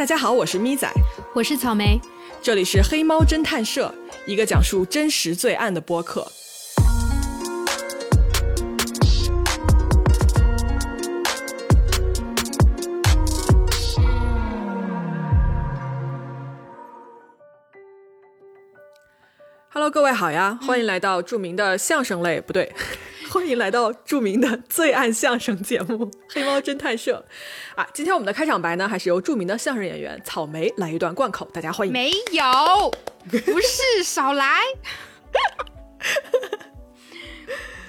大家好，我是咪仔，我是草莓，这里是黑猫侦探社，一个讲述真实罪案的播客。Hello，各位好呀，欢迎来到著名的相声类，不对。欢迎来到著名的罪案相声节目《黑猫侦探社》啊！今天我们的开场白呢，还是由著名的相声演员草莓来一段贯口，大家欢迎。没有，不是，少来。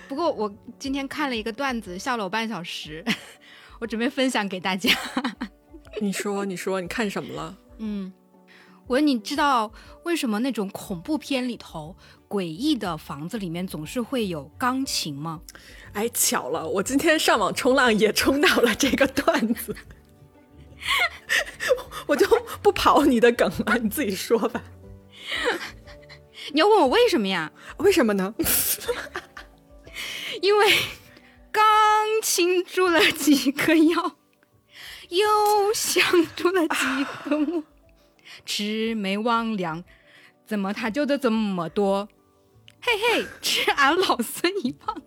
不过我今天看了一个段子，笑了我半小时，我准备分享给大家。你说，你说，你看什么了？嗯，我问你知道为什么那种恐怖片里头？诡异的房子里面总是会有钢琴吗？哎，巧了，我今天上网冲浪也冲到了这个段子，我就不跑你的梗了，你自己说吧。你要问我为什么呀？为什么呢？因为钢琴住了几颗药，又想出了几颗木，魑魅魍魉，怎么他救的这么多？嘿嘿，吃俺老孙一棒！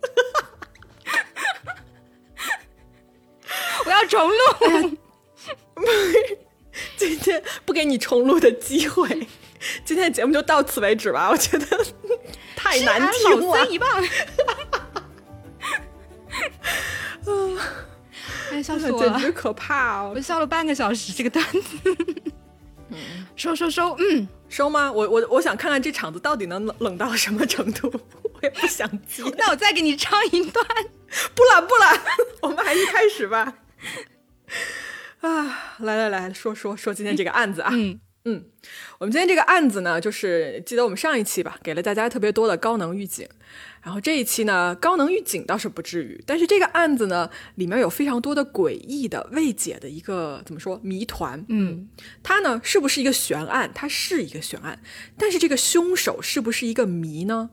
我要重录。今天不给你重录的机会，今天节目就到此为止吧。我觉得太难听了。老孙一棒！哎，笑死我了，简直可怕哦！我笑了半个小时，这个段子。收收收，嗯，收吗？我我我想看看这场子到底能冷冷到什么程度，我也不想接。那我再给你唱一段，不了不了，我们还是开始吧。啊，来来来说说说今天这个案子啊。嗯。嗯，我们今天这个案子呢，就是记得我们上一期吧，给了大家特别多的高能预警。然后这一期呢，高能预警倒是不至于，但是这个案子呢，里面有非常多的诡异的未解的一个怎么说谜团。嗯，它呢是不是一个悬案？它是一个悬案，但是这个凶手是不是一个谜呢？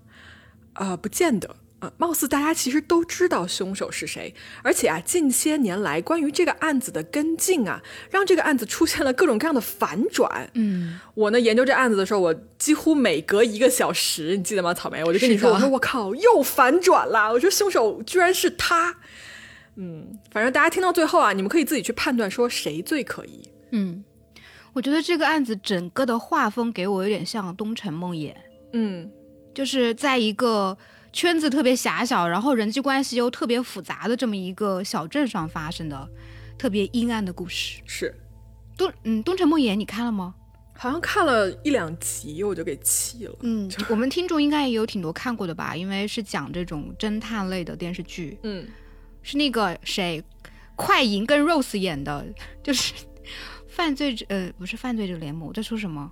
啊，不见得。呃，貌似大家其实都知道凶手是谁，而且啊，近些年来关于这个案子的跟进啊，让这个案子出现了各种各样的反转。嗯，我呢研究这案子的时候，我几乎每隔一个小时，你记得吗？草莓，我就跟你说，我说我靠，又反转了，我说凶手居然是他。嗯，反正大家听到最后啊，你们可以自己去判断说谁最可疑。嗯，我觉得这个案子整个的画风给我有点像《东城梦魇》。嗯，就是在一个。圈子特别狭小，然后人际关系又特别复杂的这么一个小镇上发生的特别阴暗的故事，是东嗯《东城梦魇》你看了吗？好像看了一两集我就给弃了。嗯，我们听众应该也有挺多看过的吧，因为是讲这种侦探类的电视剧。嗯，是那个谁，快银跟 Rose 演的，就是 犯罪者呃不是犯罪者联盟，我在说什么？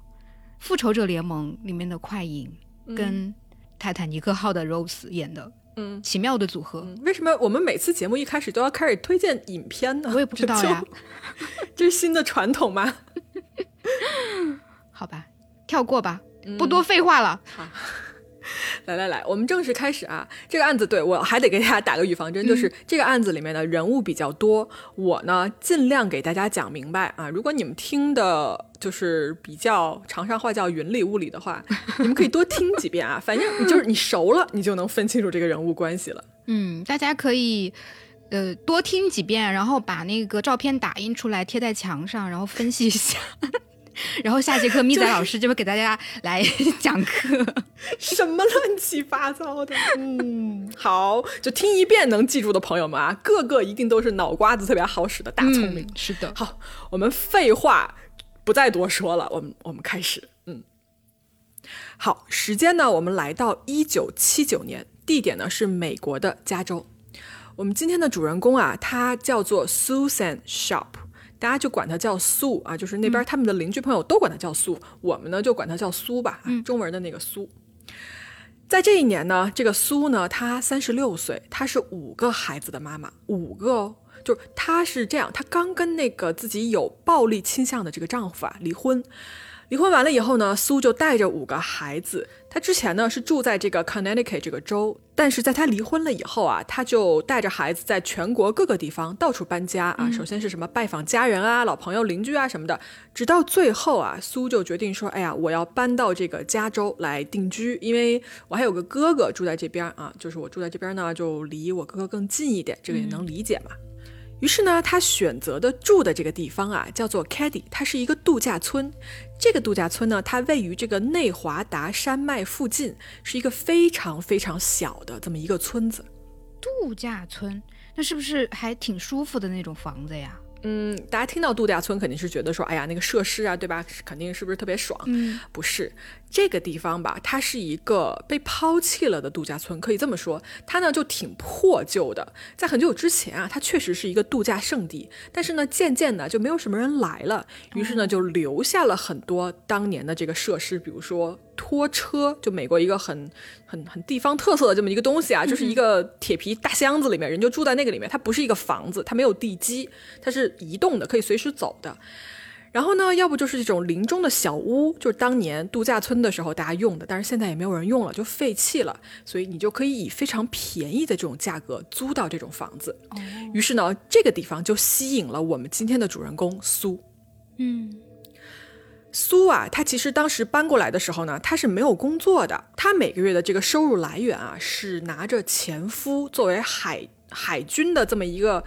复仇者联盟里面的快银跟。泰坦尼克号的 Rose 演的，嗯，奇妙的组合。为什么我们每次节目一开始都要开始推荐影片呢？我也不知道呀，这 是新的传统吗？好吧，跳过吧，不多废话了。好。来来来，我们正式开始啊！这个案子，对我还得给大家打个预防针，就是这个案子里面的人物比较多，我呢尽量给大家讲明白啊。如果你们听的就是比较长沙话叫云里雾里的话，你们可以多听几遍啊。反正就是你熟了，你就能分清楚这个人物关系了。嗯，大家可以呃多听几遍，然后把那个照片打印出来贴在墙上，然后分析一下。然后下节课，咪仔老师就会给大家来讲课，什么乱七八糟的。嗯，好，就听一遍能记住的朋友们啊，个个一定都是脑瓜子特别好使的大聪明。是的，好，我们废话不再多说了，我们我们开始。嗯，好，时间呢，我们来到一九七九年，地点呢是美国的加州。我们今天的主人公啊，他叫做 Susan Sharp。大家就管他叫苏啊，就是那边他们的邻居朋友都管他叫苏，我们呢就管他叫苏吧，中文的那个苏。在这一年呢，这个苏呢，她三十六岁，她是五个孩子的妈妈，五个哦，就是她是这样，她刚跟那个自己有暴力倾向的这个丈夫啊离婚，离婚完了以后呢，苏就带着五个孩子，她之前呢是住在这个 Connecticut 这个州。但是在她离婚了以后啊，她就带着孩子在全国各个地方到处搬家啊。首先是什么拜访家人啊、老朋友、邻居啊什么的，直到最后啊，苏就决定说：“哎呀，我要搬到这个加州来定居，因为我还有个哥哥住在这边啊，就是我住在这边呢，就离我哥哥更近一点，这个也能理解嘛。”于是呢，他选择的住的这个地方啊，叫做 Caddy，它是一个度假村。这个度假村呢，它位于这个内华达山脉附近，是一个非常非常小的这么一个村子。度假村，那是不是还挺舒服的那种房子呀？嗯，大家听到度假村肯定是觉得说，哎呀，那个设施啊，对吧？肯定是不是特别爽？嗯，不是。这个地方吧，它是一个被抛弃了的度假村，可以这么说，它呢就挺破旧的。在很久之前啊，它确实是一个度假胜地，但是呢，渐渐的就没有什么人来了，于是呢，就留下了很多当年的这个设施，比如说拖车，就美国一个很很很地方特色的这么一个东西啊，就是一个铁皮大箱子里面，人就住在那个里面，它不是一个房子，它没有地基，它是移动的，可以随时走的。然后呢，要不就是这种林中的小屋，就是当年度假村的时候大家用的，但是现在也没有人用了，就废弃了。所以你就可以以非常便宜的这种价格租到这种房子。于是呢，这个地方就吸引了我们今天的主人公苏。嗯，苏啊，他其实当时搬过来的时候呢，他是没有工作的，他每个月的这个收入来源啊，是拿着前夫作为海海军的这么一个。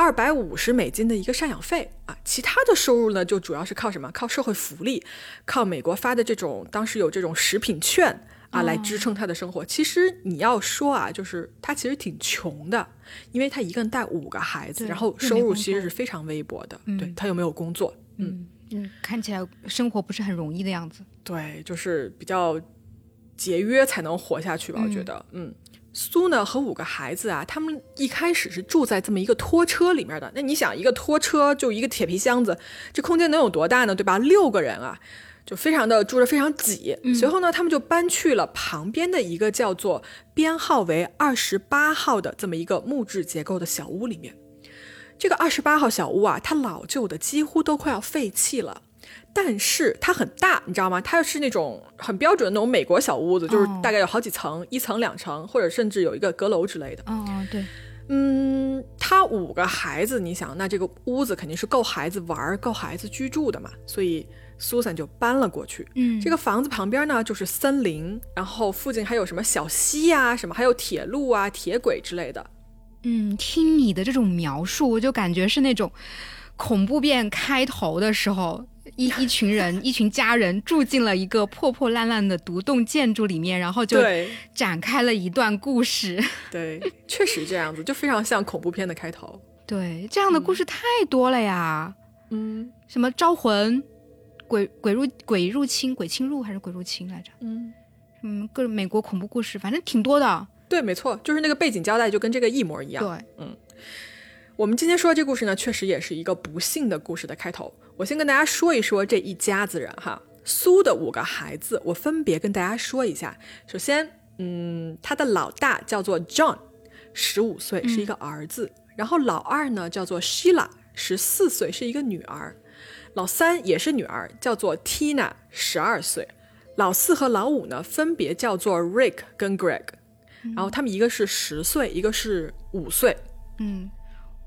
二百五十美金的一个赡养费啊，其他的收入呢，就主要是靠什么？靠社会福利，靠美国发的这种当时有这种食品券啊，来支撑他的生活。其实你要说啊，就是他其实挺穷的，因为他一个人带五个孩子，然后收入其实是非常微薄的。对他又没有工作，嗯嗯，看起来生活不是很容易的样子。对，就是比较节约才能活下去吧，我觉得，嗯。苏呢和五个孩子啊，他们一开始是住在这么一个拖车里面的。那你想，一个拖车就一个铁皮箱子，这空间能有多大呢？对吧？六个人啊，就非常的住着非常挤。随后呢，他们就搬去了旁边的一个叫做编号为二十八号的这么一个木质结构的小屋里面。这个二十八号小屋啊，它老旧的几乎都快要废弃了。但是它很大，你知道吗？它是那种很标准的那种美国小屋子，就是大概有好几层，一层、两层，或者甚至有一个阁楼之类的。哦，对，嗯，他五个孩子，你想，那这个屋子肯定是够孩子玩、够孩子居住的嘛，所以苏珊就搬了过去。嗯，这个房子旁边呢就是森林，然后附近还有什么小溪啊，什么还有铁路啊、铁轨之类的。嗯，听你的这种描述，我就感觉是那种恐怖片开头的时候。一一群人，一群家人住进了一个破破烂烂的独栋建筑里面，然后就展开了一段故事。对，确实这样子，就非常像恐怖片的开头。对，这样的故事太多了呀。嗯，什么招魂、鬼鬼入鬼入侵、鬼侵入还是鬼入侵来着？嗯嗯，各美国恐怖故事，反正挺多的。对，没错，就是那个背景交代就跟这个一模一样。对，嗯。我们今天说的这故事呢，确实也是一个不幸的故事的开头。我先跟大家说一说这一家子人哈，苏的五个孩子，我分别跟大家说一下。首先，嗯，他的老大叫做 John，十五岁，是一个儿子。然后老二呢叫做 Sheila，十四岁，是一个女儿。老三也是女儿，叫做 Tina，十二岁。老四和老五呢分别叫做 Rick 跟 Greg，然后他们一个是十岁，一个是五岁。嗯。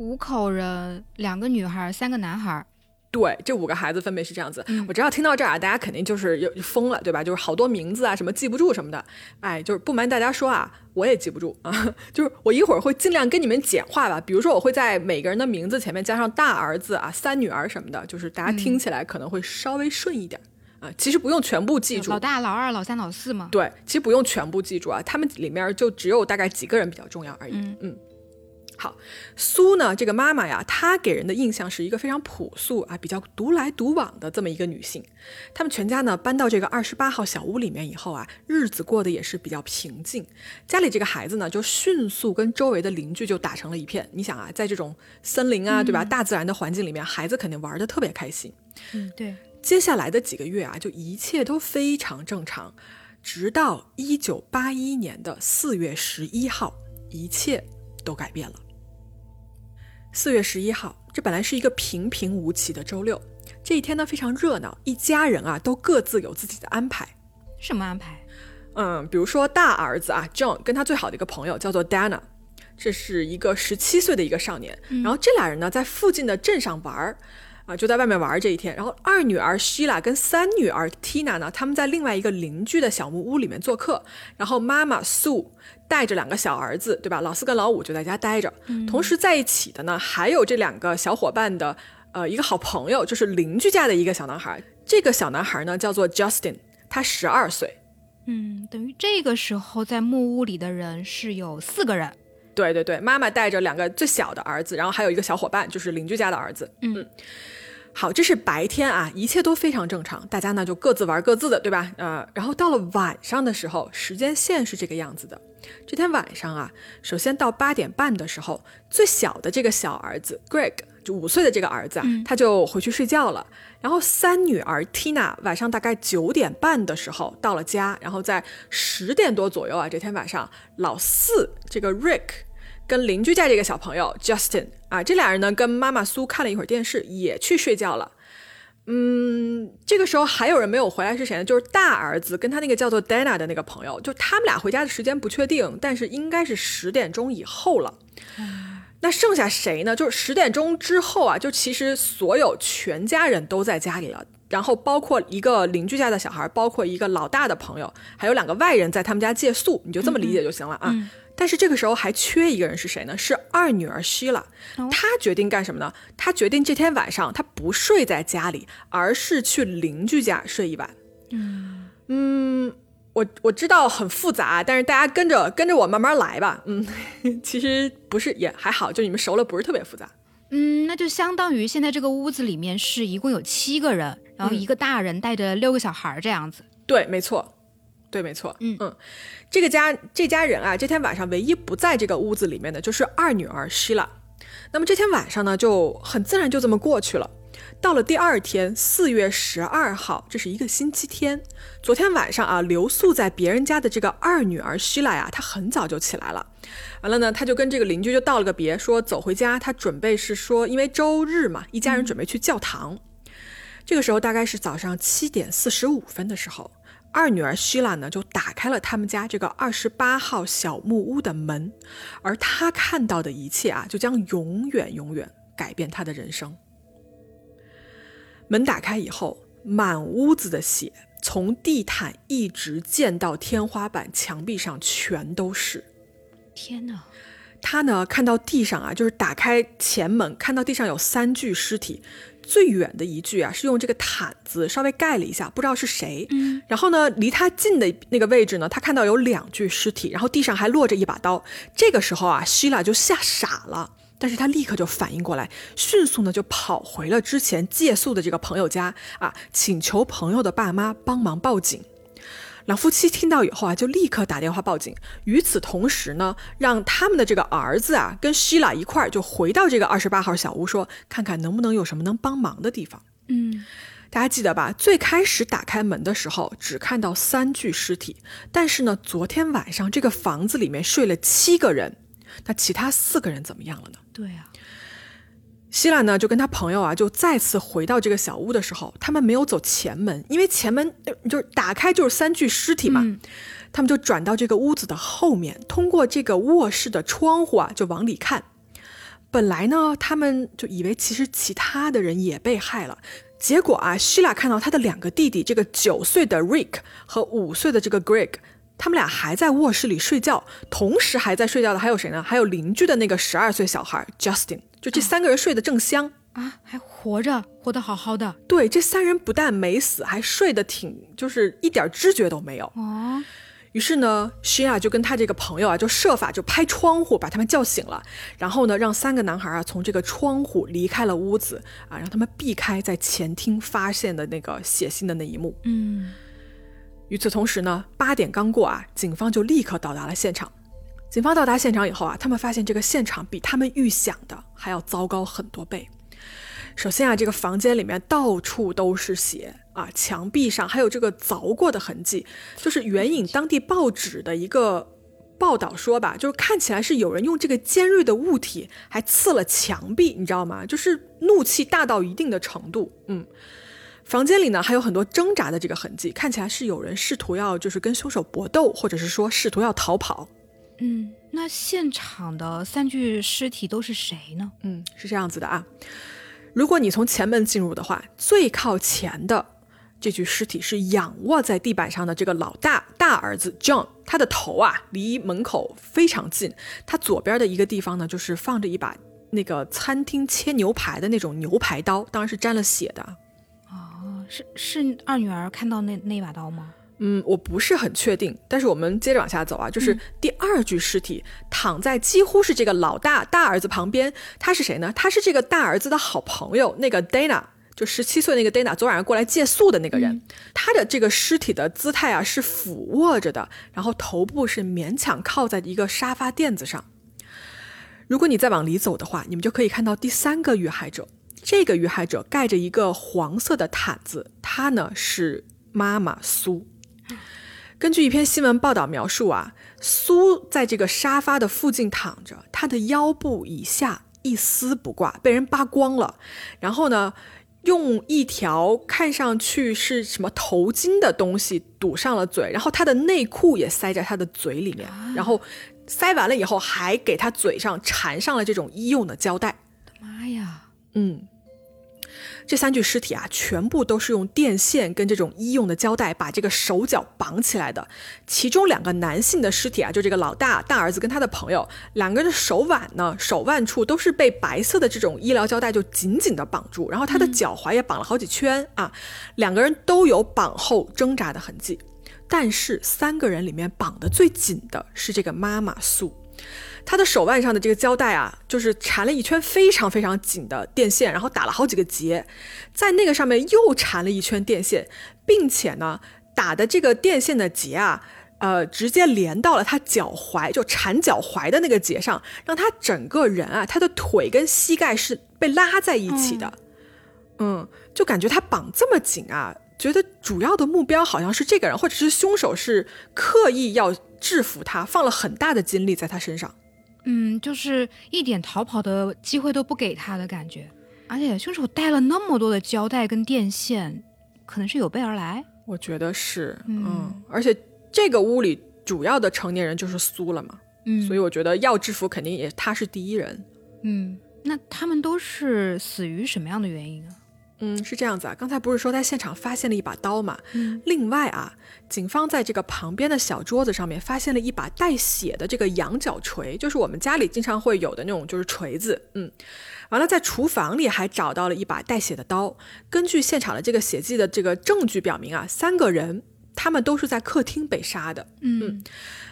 五口人，两个女孩，三个男孩。对，这五个孩子分别是这样子。我知道听到这儿啊，大家肯定就是又疯了，对吧？就是好多名字啊，什么记不住什么的。哎，就是不瞒大家说啊，我也记不住啊。就是我一会儿会尽量跟你们简化吧。比如说，我会在每个人的名字前面加上大儿子啊、三女儿什么的，就是大家听起来可能会稍微顺一点啊。其实不用全部记住，老大、老二、老三、老四嘛。对，其实不用全部记住啊，他们里面就只有大概几个人比较重要而已。嗯。好，苏呢？这个妈妈呀，她给人的印象是一个非常朴素啊，比较独来独往的这么一个女性。他们全家呢搬到这个二十八号小屋里面以后啊，日子过得也是比较平静。家里这个孩子呢，就迅速跟周围的邻居就打成了一片。你想啊，在这种森林啊，对吧？大自然的环境里面，孩子肯定玩的特别开心。嗯，对。接下来的几个月啊，就一切都非常正常，直到一九八一年的四月十一号，一切都改变了。四月十一号，这本来是一个平平无奇的周六。这一天呢，非常热闹，一家人啊都各自有自己的安排。什么安排？嗯，比如说大儿子啊，John 跟他最好的一个朋友叫做 Dana，这是一个十七岁的一个少年。然后这俩人呢，在附近的镇上玩儿，啊，就在外面玩儿这一天。然后二女儿 Sheila 跟三女儿 Tina 呢，他们在另外一个邻居的小木屋里面做客。然后妈妈 Sue 带着两个小儿子，对吧？老四跟老五就在家待着。同时在一起的呢，还有这两个小伙伴的呃一个好朋友，就是邻居家的一个小男孩。这个小男孩呢，叫做 Justin，他十二岁。嗯，等于这个时候在木屋里的人是有四个人。对对对，妈妈带着两个最小的儿子，然后还有一个小伙伴，就是邻居家的儿子。嗯，好，这是白天啊，一切都非常正常，大家呢就各自玩各自的，对吧？呃，然后到了晚上的时候，时间线是这个样子的。这天晚上啊，首先到八点半的时候，最小的这个小儿子 Greg，就五岁的这个儿子啊，他就回去睡觉了。然后三女儿 Tina 晚上大概九点半的时候到了家，然后在十点多左右啊，这天晚上老四这个 Rick 跟邻居家这个小朋友 Justin 啊，这俩人呢跟妈妈苏看了一会儿电视，也去睡觉了。嗯，这个时候还有人没有回来是谁呢？就是大儿子跟他那个叫做 Dana 的那个朋友，就他们俩回家的时间不确定，但是应该是十点钟以后了。那剩下谁呢？就是十点钟之后啊，就其实所有全家人都在家里了，然后包括一个邻居家的小孩，包括一个老大的朋友，还有两个外人在他们家借宿，你就这么理解就行了啊。但是这个时候还缺一个人是谁呢？是二女儿希拉，她决定干什么呢？她决定这天晚上她不睡在家里，而是去邻居家睡一晚。嗯嗯，我我知道很复杂，但是大家跟着跟着我慢慢来吧。嗯，其实不是也还好，就你们熟了，不是特别复杂。嗯，那就相当于现在这个屋子里面是一共有七个人，然后一个大人带着六个小孩儿这样子。对，没错，对，没错。嗯嗯，这个家这家人啊，这天晚上唯一不在这个屋子里面的就是二女儿 Sheila。那么这天晚上呢，就很自然就这么过去了。到了第二天，四月十二号，这是一个星期天。昨天晚上啊，留宿在别人家的这个二女儿 Sheila 呀，她很早就起来了。完了呢，她就跟这个邻居就道了个别，说走回家。她准备是说，因为周日嘛，一家人准备去教堂。这个时候大概是早上七点四十五分的时候，二女儿 Sheila 呢就打开了他们家这个二十八号小木屋的门，而她看到的一切啊，就将永远永远改变她的人生。门打开以后，满屋子的血，从地毯一直溅到天花板、墙壁上，全都是。天哪！他呢看到地上啊，就是打开前门，看到地上有三具尸体，最远的一具啊是用这个毯子稍微盖了一下，不知道是谁。嗯，然后呢，离他近的那个位置呢，他看到有两具尸体，然后地上还落着一把刀。这个时候啊，希拉就吓傻了，但是他立刻就反应过来，迅速呢就跑回了之前借宿的这个朋友家啊，请求朋友的爸妈帮忙报警。老夫妻听到以后啊，就立刻打电话报警。与此同时呢，让他们的这个儿子啊，跟希拉一块儿就回到这个二十八号小屋，说看看能不能有什么能帮忙的地方。嗯，大家记得吧？最开始打开门的时候，只看到三具尸体，但是呢，昨天晚上这个房子里面睡了七个人，那其他四个人怎么样了呢？对啊，希拉呢，就跟他朋友啊，就再次回到这个小屋的时候，他们没有走前门，因为前门呃就是打开就是三具尸体嘛，嗯他们就转到这个屋子的后面，通过这个卧室的窗户啊，就往里看。本来呢，他们就以为其实其他的人也被害了，结果啊，希拉看到他的两个弟弟，这个九岁的 Rick 和五岁的这个 Greg，他们俩还在卧室里睡觉，同时还在睡觉的还有谁呢？还有邻居的那个十二岁小孩 Justin，就这三个人睡得正香。啊，还活着，活得好好的。对，这三人不但没死，还睡得挺，就是一点知觉都没有。哦，于是呢，希亚就跟他这个朋友啊，就设法就拍窗户把他们叫醒了，然后呢，让三个男孩啊从这个窗户离开了屋子啊，让他们避开在前厅发现的那个写信的那一幕。嗯与此同时呢，八点刚过啊，警方就立刻到达了现场。警方到达现场以后啊，他们发现这个现场比他们预想的还要糟糕很多倍。首先啊，这个房间里面到处都是血啊，墙壁上还有这个凿过的痕迹，就是援引当地报纸的一个报道说吧，就是看起来是有人用这个尖锐的物体还刺了墙壁，你知道吗？就是怒气大到一定的程度，嗯。房间里呢还有很多挣扎的这个痕迹，看起来是有人试图要就是跟凶手搏斗，或者是说试图要逃跑。嗯，那现场的三具尸体都是谁呢？嗯，是这样子的啊。如果你从前门进入的话，最靠前的这具尸体是仰卧在地板上的这个老大大儿子 John，他的头啊离门口非常近。他左边的一个地方呢，就是放着一把那个餐厅切牛排的那种牛排刀，当然是沾了血的。哦，是是二女儿看到那那把刀吗？嗯，我不是很确定，但是我们接着往下走啊，就是第二具尸体躺在几乎是这个老大大儿子旁边，他是谁呢？他是这个大儿子的好朋友，那个 Dana，就十七岁那个 Dana，昨晚上过来借宿的那个人。他的这个尸体的姿态啊是俯卧着的，然后头部是勉强靠在一个沙发垫子上。如果你再往里走的话，你们就可以看到第三个遇害者，这个遇害者盖着一个黄色的毯子，他呢是妈妈苏。根据一篇新闻报道描述啊，苏在这个沙发的附近躺着，她的腰部以下一丝不挂，被人扒光了。然后呢，用一条看上去是什么头巾的东西堵上了嘴，然后她的内裤也塞在她的嘴里面，然后塞完了以后还给她嘴上缠上了这种医用的胶带。妈呀，嗯。这三具尸体啊，全部都是用电线跟这种医用的胶带把这个手脚绑起来的。其中两个男性的尸体啊，就这个老大大儿子跟他的朋友，两个人的手腕呢，手腕处都是被白色的这种医疗胶带就紧紧的绑住，然后他的脚踝也绑了好几圈啊。两个人都有绑后挣扎的痕迹，但是三个人里面绑得最紧的是这个妈妈素。他的手腕上的这个胶带啊，就是缠了一圈非常非常紧的电线，然后打了好几个结，在那个上面又缠了一圈电线，并且呢，打的这个电线的结啊，呃，直接连到了他脚踝，就缠脚踝的那个结上，让他整个人啊，他的腿跟膝盖是被拉在一起的。嗯，就感觉他绑这么紧啊，觉得主要的目标好像是这个人，或者是凶手是刻意要制服他，放了很大的精力在他身上。嗯，就是一点逃跑的机会都不给他的感觉，而且凶手带了那么多的胶带跟电线，可能是有备而来。我觉得是，嗯，而且这个屋里主要的成年人就是苏了嘛，嗯，所以我觉得要制服肯定也他是第一人。嗯，那他们都是死于什么样的原因啊？嗯，是这样子啊。刚才不是说在现场发现了一把刀嘛？嗯。另外啊，警方在这个旁边的小桌子上面发现了一把带血的这个羊角锤，就是我们家里经常会有的那种，就是锤子。嗯。完了，在厨房里还找到了一把带血的刀。根据现场的这个血迹的这个证据表明啊，三个人他们都是在客厅被杀的。嗯。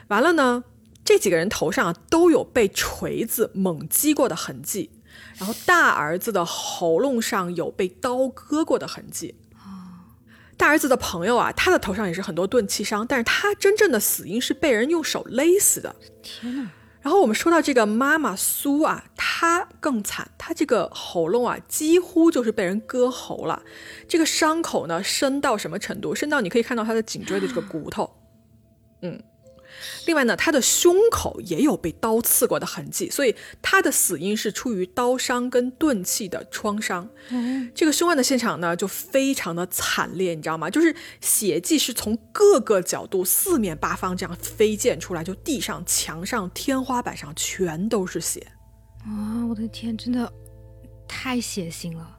完了呢，这几个人头上都有被锤子猛击过的痕迹。然后大儿子的喉咙上有被刀割过的痕迹大儿子的朋友啊，他的头上也是很多钝器伤，但是他真正的死因是被人用手勒死的。天哪！然后我们说到这个妈妈苏啊，她更惨，她这个喉咙啊几乎就是被人割喉了，这个伤口呢深到什么程度？深到你可以看到她的颈椎的这个骨头，嗯。另外呢，他的胸口也有被刀刺过的痕迹，所以他的死因是出于刀伤跟钝器的创伤。这个凶案的现场呢，就非常的惨烈，你知道吗？就是血迹是从各个角度、四面八方这样飞溅出来，就地上、墙上、天花板上全都是血。啊，我的天，真的太血腥了。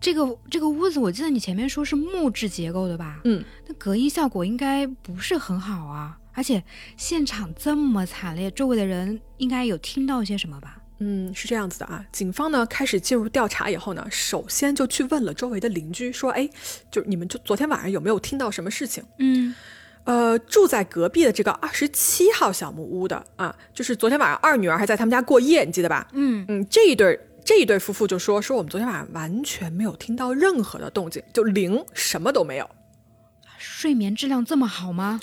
这个这个屋子，我记得你前面说是木质结构的吧？嗯，那隔音效果应该不是很好啊。而且现场这么惨烈，周围的人应该有听到一些什么吧？嗯，是这样子的啊。警方呢开始介入调查以后呢，首先就去问了周围的邻居，说：“哎，就你们就昨天晚上有没有听到什么事情？”嗯，呃，住在隔壁的这个二十七号小木屋的啊，就是昨天晚上二女儿还在他们家过夜，你记得吧？嗯嗯，这一对这一对夫妇就说说我们昨天晚上完全没有听到任何的动静，就零什么都没有。睡眠质量这么好吗？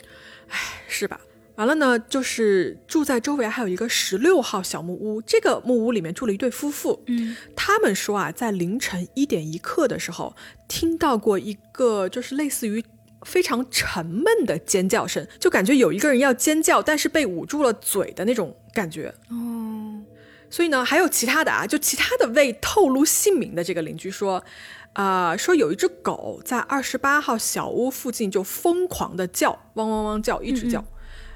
唉，是吧？完了呢，就是住在周围还有一个十六号小木屋，这个木屋里面住了一对夫妇。嗯，他们说啊，在凌晨一点一刻的时候，听到过一个就是类似于非常沉闷的尖叫声，就感觉有一个人要尖叫，但是被捂住了嘴的那种感觉。哦，所以呢，还有其他的啊，就其他的未透露姓名的这个邻居说，啊、说有一只狗在二十八号小屋附近就疯狂的叫，汪汪汪叫，一直叫，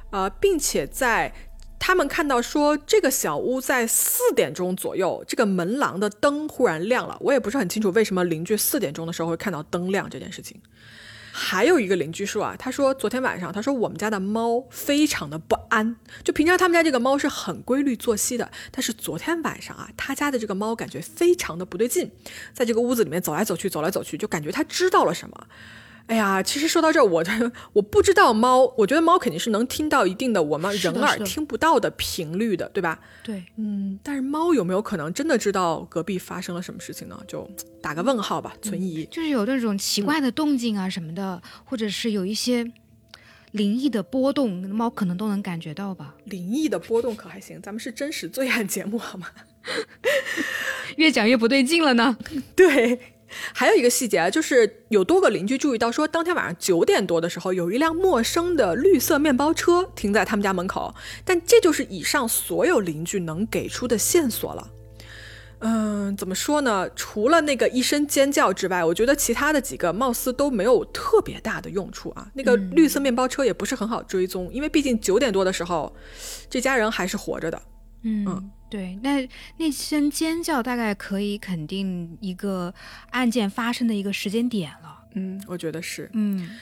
呃，并且在他们看到说这个小屋在四点钟左右，这个门廊的灯忽然亮了，我也不是很清楚为什么邻居四点钟的时候会看到灯亮这件事情。还有一个邻居说啊，他说昨天晚上，他说我们家的猫非常的不安。就平常他们家这个猫是很规律作息的，但是昨天晚上啊，他家的这个猫感觉非常的不对劲，在这个屋子里面走来走去，走来走去，就感觉它知道了什么。哎呀，其实说到这儿，我我不知道猫，我觉得猫肯定是能听到一定的我们人耳听不到的频率的，对吧？对，嗯，但是猫有没有可能真的知道隔壁发生了什么事情呢？就打个问号吧，存疑。就是有那种奇怪的动静啊什么的，或者是有一些灵异的波动，猫可能都能感觉到吧。灵异的波动可还行，咱们是真实罪案节目好吗？越讲越不对劲了呢。对，还有一个细节啊，就是有多个邻居注意到说，当天晚上九点多的时候，有一辆陌生的绿色面包车停在他们家门口，但这就是以上所有邻居能给出的线索了。嗯，怎么说呢？除了那个一声尖叫之外，我觉得其他的几个貌似都没有特别大的用处啊。那个绿色面包车也不是很好追踪，因为毕竟九点多的时候，这家人还是活着的。嗯，对，那那声尖叫大概可以肯定一个案件发生的一个时间点了。嗯，我觉得是。嗯，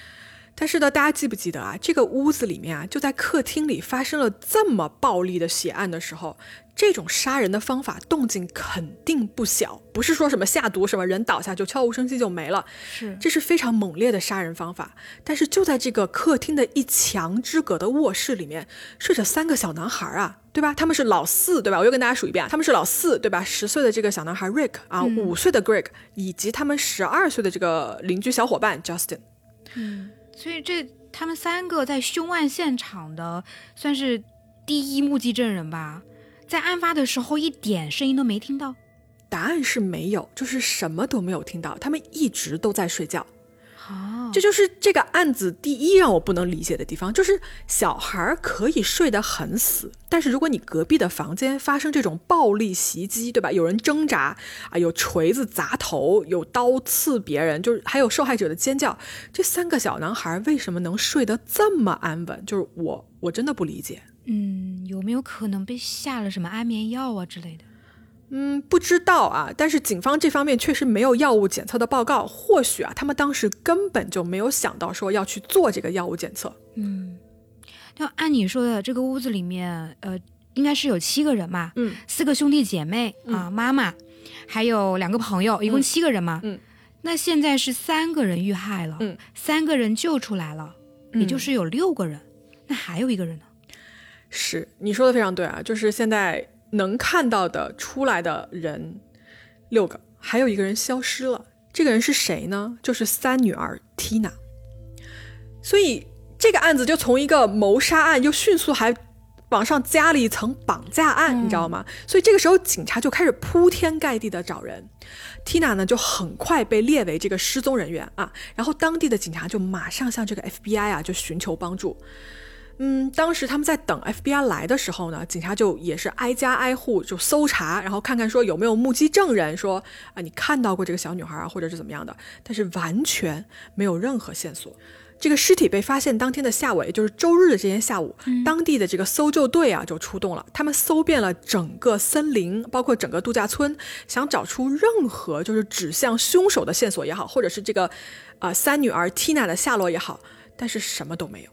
但是呢，大家记不记得啊？这个屋子里面啊，就在客厅里发生了这么暴力的血案的时候，这种杀人的方法动静肯定不小，不是说什么下毒什么人倒下就悄无声息就没了，是这是非常猛烈的杀人方法。但是就在这个客厅的一墙之隔的卧室里面，睡着三个小男孩啊，对吧？他们是老四，对吧？我又跟大家数一遍啊，他们是老四，对吧？十岁的这个小男孩 Rick 啊，五岁的 Greg，以及他们十二岁的这个邻居小伙伴 Justin。嗯所以这他们三个在凶案现场的算是第一目击证人吧，在案发的时候一点声音都没听到。答案是没有，就是什么都没有听到，他们一直都在睡觉。哦，这就是这个案子第一让我不能理解的地方，就是小孩儿可以睡得很死，但是如果你隔壁的房间发生这种暴力袭击，对吧？有人挣扎啊，有锤子砸头，有刀刺别人，就是还有受害者的尖叫，这三个小男孩为什么能睡得这么安稳？就是我我真的不理解。嗯，有没有可能被下了什么安眠药啊之类的？嗯，不知道啊，但是警方这方面确实没有药物检测的报告。或许啊，他们当时根本就没有想到说要去做这个药物检测。嗯，那按你说的，这个屋子里面，呃，应该是有七个人嘛，嗯，四个兄弟姐妹啊、妈妈，还有两个朋友，一共七个人嘛。嗯，那现在是三个人遇害了，嗯，三个人救出来了，也就是有六个人，那还有一个人呢？是你说的非常对啊，就是现在能看到的出来的人六个，还有一个人消失了。这个人是谁呢？就是三女儿 Tina。所以这个案子就从一个谋杀案，又迅速还往上加了一层绑架案，你知道吗？所以这个时候警察就开始铺天盖地的找人。Tina 呢就很快被列为这个失踪人员啊，然后当地的警察就马上向这个 FBI 啊就寻求帮助。嗯，当时他们在等 FBI 来的时候呢，警察就也是挨家挨户就搜查，然后看看说有没有目击证人说啊你看到过这个小女孩啊，或者是怎么样的，但是完全没有任何线索。这个尸体被发现当天的下午，也就是周日的这天下午，当地的这个搜救队啊就出动了，他们搜遍了整个森林，包括整个度假村，想找出任何就是指向凶手的线索也好，或者是这个啊、呃三女儿 Tina 的下落也好，但是什么都没有。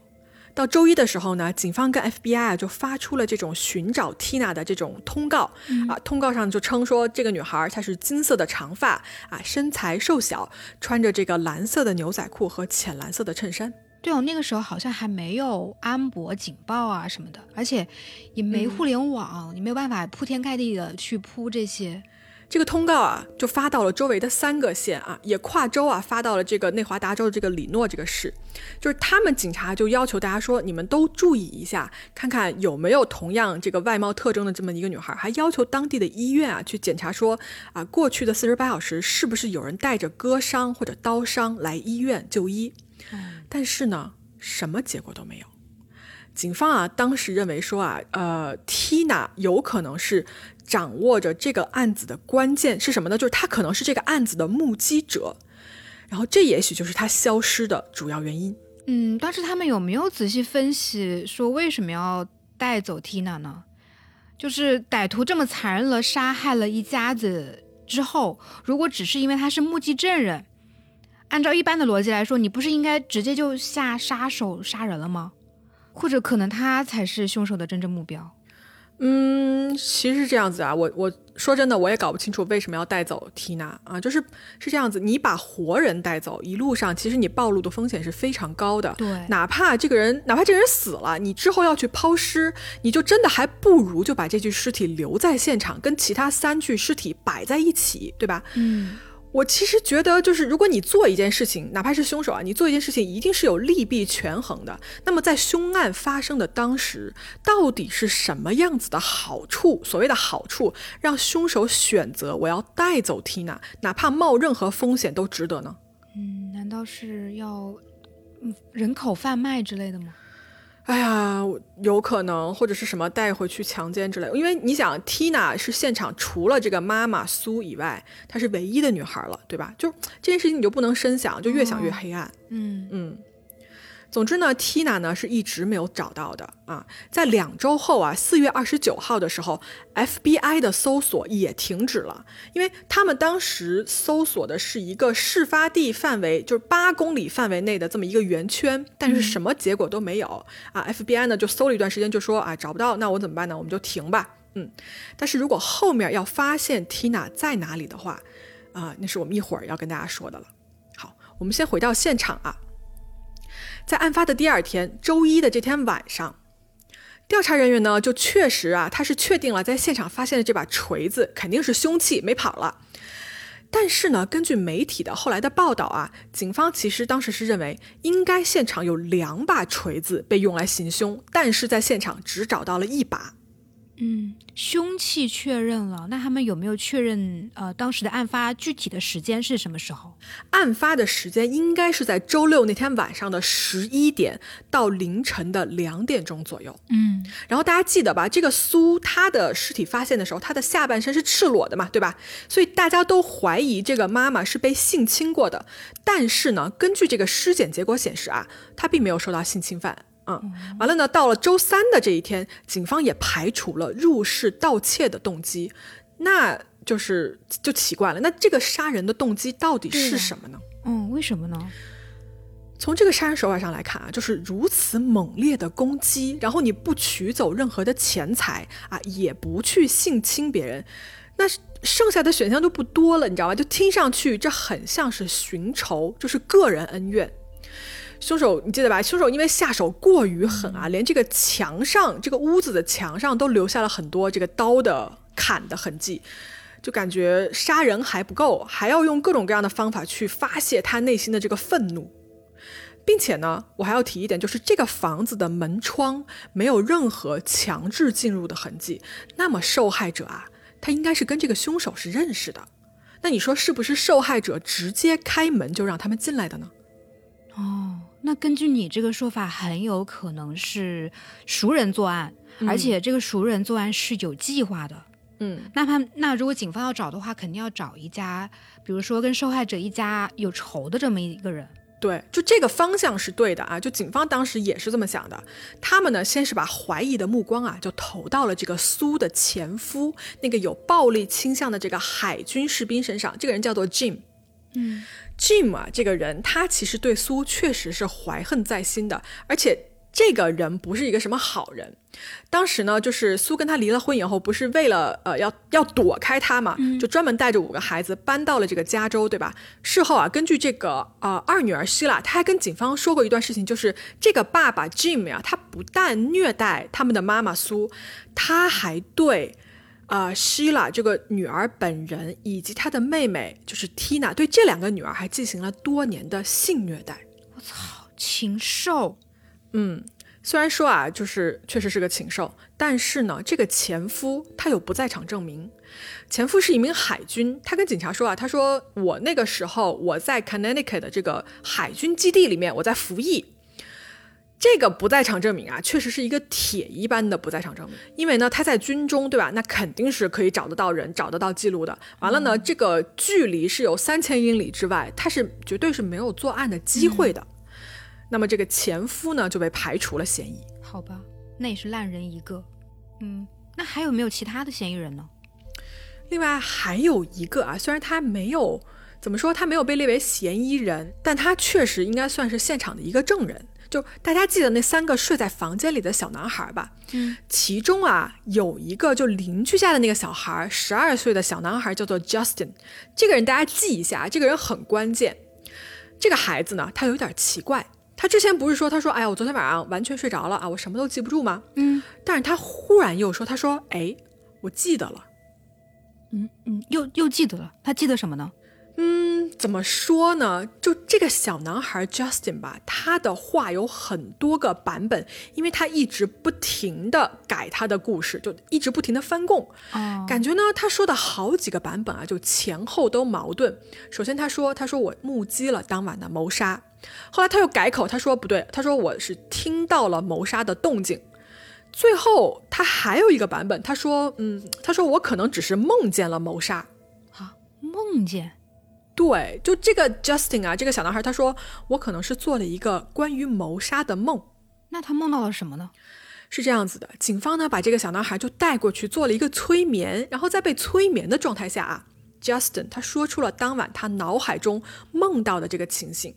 到周一的时候呢，警方跟 FBI 啊就发出了这种寻找 Tina 的这种通告、啊，通告上就称说这个女孩她是金色的长发啊，身材瘦小，穿着这个蓝色的牛仔裤和浅蓝色的衬衫。对哦，那个时候好像还没有安博警报啊什么的，而且也没互联网，你没有办法铺天盖地的去铺这些。这个通告啊，就发到了周围的三个县啊，也跨州啊，发到了这个内华达州的这个里诺这个市，就是他们警察就要求大家说，你们都注意一下，看看有没有同样这个外貌特征的这么一个女孩，还要求当地的医院啊去检查说，啊，过去的四十八小时是不是有人带着割伤或者刀伤来医院就医，但是呢，什么结果都没有。警方啊，当时认为说啊，呃，Tina 有可能是掌握着这个案子的关键是什么呢？就是他可能是这个案子的目击者，然后这也许就是他消失的主要原因。嗯，但是他们有没有仔细分析说为什么要带走 Tina 呢？就是歹徒这么残忍了杀害了一家子之后，如果只是因为他是目击证人，按照一般的逻辑来说，你不是应该直接就下杀手杀人了吗？或者可能他才是凶手的真正目标？嗯，其实是这样子啊，我我说真的，我也搞不清楚为什么要带走缇娜啊，就是是这样子，你把活人带走，一路上其实你暴露的风险是非常高的，对，哪怕这个人哪怕这个人死了，你之后要去抛尸，你就真的还不如就把这具尸体留在现场，跟其他三具尸体摆在一起，对吧？嗯。我其实觉得，就是如果你做一件事情，哪怕是凶手啊，你做一件事情一定是有利弊权衡的。那么在凶案发生的当时，到底是什么样子的好处？所谓的好处，让凶手选择我要带走缇娜，哪怕冒任何风险都值得呢？嗯，难道是要人口贩卖之类的吗？哎呀，有可能，或者是什么带回去强奸之类。因为你想，Tina 是现场除了这个妈妈苏以外，她是唯一的女孩了，对吧？就这件事情你就不能深想，就越想越黑暗。嗯嗯。总之呢，Tina 呢是一直没有找到的啊。在两周后啊，四月二十九号的时候，FBI 的搜索也停止了，因为他们当时搜索的是一个事发地范围，就是八公里范围内的这么一个圆圈，但是什么结果都没有啊。FBI 呢就搜了一段时间，就说啊找不到，那我怎么办呢？我们就停吧。嗯，但是如果后面要发现 Tina 在哪里的话，啊，那是我们一会儿要跟大家说的了。好，我们先回到现场啊。在案发的第二天，周一的这天晚上，调查人员呢就确实啊，他是确定了在现场发现的这把锤子肯定是凶器，没跑了。但是呢，根据媒体的后来的报道啊，警方其实当时是认为应该现场有两把锤子被用来行凶，但是在现场只找到了一把。嗯，凶器确认了，那他们有没有确认？呃，当时的案发具体的时间是什么时候？案发的时间应该是在周六那天晚上的十一点到凌晨的两点钟左右。嗯，然后大家记得吧？这个苏她的尸体发现的时候，她的下半身是赤裸的嘛，对吧？所以大家都怀疑这个妈妈是被性侵过的。但是呢，根据这个尸检结果显示啊，她并没有受到性侵犯。嗯，完了呢，到了周三的这一天，警方也排除了入室盗窃的动机，那就是就奇怪了。那这个杀人的动机到底是什么呢？嗯，为什么呢？从这个杀人手法上来看啊，就是如此猛烈的攻击，然后你不取走任何的钱财啊，也不去性侵别人，那剩下的选项就不多了，你知道吧？就听上去这很像是寻仇，就是个人恩怨。凶手，你记得吧？凶手因为下手过于狠啊，连这个墙上、这个屋子的墙上都留下了很多这个刀的砍的痕迹，就感觉杀人还不够，还要用各种各样的方法去发泄他内心的这个愤怒，并且呢，我还要提一点，就是这个房子的门窗没有任何强制进入的痕迹，那么受害者啊，他应该是跟这个凶手是认识的，那你说是不是受害者直接开门就让他们进来的呢？哦。那根据你这个说法，很有可能是熟人作案，而且这个熟人作案是有计划的。嗯，那他那如果警方要找的话，肯定要找一家，比如说跟受害者一家有仇的这么一个人。对，就这个方向是对的啊。就警方当时也是这么想的。他们呢，先是把怀疑的目光啊，就投到了这个苏的前夫，那个有暴力倾向的这个海军士兵身上。这个人叫做 Jim。嗯。Jim 啊，这个人他其实对苏确实是怀恨在心的，而且这个人不是一个什么好人。当时呢，就是苏跟他离了婚以后，不是为了呃要要躲开他嘛，就专门带着五个孩子搬到了这个加州，对吧？事后啊，根据这个呃二女儿希拉，她还跟警方说过一段事情，就是这个爸爸 Jim 呀，他不但虐待他们的妈妈苏，他还对。啊，希拉这个女儿本人以及她的妹妹，就是 Tina，对这两个女儿还进行了多年的性虐待。我操，禽兽！嗯，虽然说啊，就是确实是个禽兽，但是呢，这个前夫他有不在场证明。前夫是一名海军，他跟警察说啊，他说我那个时候我在 Connecticut 的这个海军基地里面，我在服役。这个不在场证明啊，确实是一个铁一般的不在场证明，因为呢，他在军中，对吧？那肯定是可以找得到人、找得到记录的。完了呢，这个距离是有三千英里之外，他是绝对是没有作案的机会的。那么这个前夫呢，就被排除了嫌疑。好吧，那也是烂人一个。嗯，那还有没有其他的嫌疑人呢？另外还有一个啊，虽然他没有怎么说，他没有被列为嫌疑人，但他确实应该算是现场的一个证人。就大家记得那三个睡在房间里的小男孩吧？嗯，其中啊有一个就邻居家的那个小孩，十二岁的小男孩叫做 Justin。这个人大家记一下，这个人很关键。这个孩子呢，他有点奇怪。他之前不是说，他说，哎呀，我昨天晚上完全睡着了啊，我什么都记不住吗？嗯，但是他忽然又说，他说，哎，我记得了。嗯嗯，又又记得了，他记得什么呢？嗯，怎么说呢？就这个小男孩 Justin 吧，他的话有很多个版本，因为他一直不停的改他的故事，就一直不停的翻供。哦，感觉呢，他说的好几个版本啊，就前后都矛盾。首先他说，他说我目击了当晚的谋杀，后来他又改口，他说不对，他说我是听到了谋杀的动静。最后他还有一个版本，他说，嗯，他说我可能只是梦见了谋杀。啊，梦见。对，就这个 Justin 啊，这个小男孩，他说我可能是做了一个关于谋杀的梦。那他梦到了什么呢？是这样子的，警方呢把这个小男孩就带过去做了一个催眠，然后在被催眠的状态下啊，Justin 他说出了当晚他脑海中梦到的这个情形。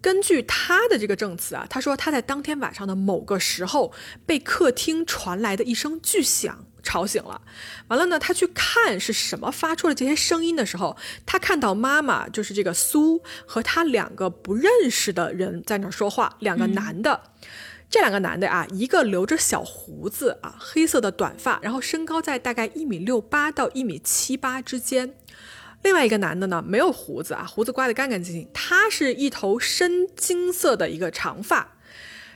根据他的这个证词啊，他说他在当天晚上的某个时候被客厅传来的一声巨响吵醒了。完了呢，他去看是什么发出了这些声音的时候，他看到妈妈就是这个苏和他两个不认识的人在那儿说话，两个男的。这两个男的啊，一个留着小胡子啊，黑色的短发，然后身高在大概一米六八到一米七八之间。另外一个男的呢，没有胡子啊，胡子刮得干干净净。他是一头深金色的一个长发，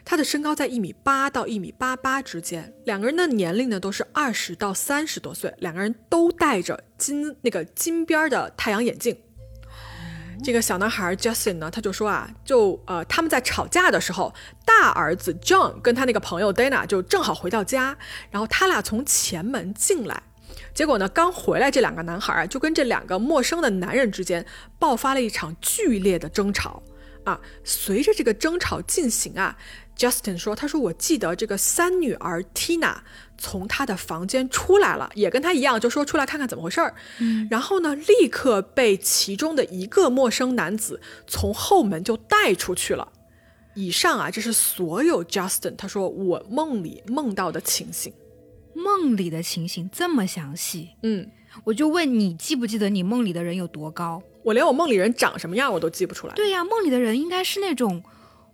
他的身高在一米八到一米八八之间。两个人的年龄呢，都是二十到三十多岁。两个人都戴着金那个金边的太阳眼镜。这个小男孩 Justin 呢，他就说啊，就呃他们在吵架的时候，大儿子 John 跟他那个朋友 Dana 就正好回到家，然后他俩从前门进来。结果呢，刚回来这两个男孩啊，就跟这两个陌生的男人之间爆发了一场剧烈的争吵啊。随着这个争吵进行啊，Justin 说：“他说我记得这个三女儿 Tina 从他的房间出来了，也跟他一样，就说出来看看怎么回事儿。嗯，然后呢，立刻被其中的一个陌生男子从后门就带出去了。以上啊，这是所有 Justin 他说我梦里梦到的情形。”梦里的情形这么详细，嗯，我就问你记不记得你梦里的人有多高？我连我梦里人长什么样我都记不出来。对呀，梦里的人应该是那种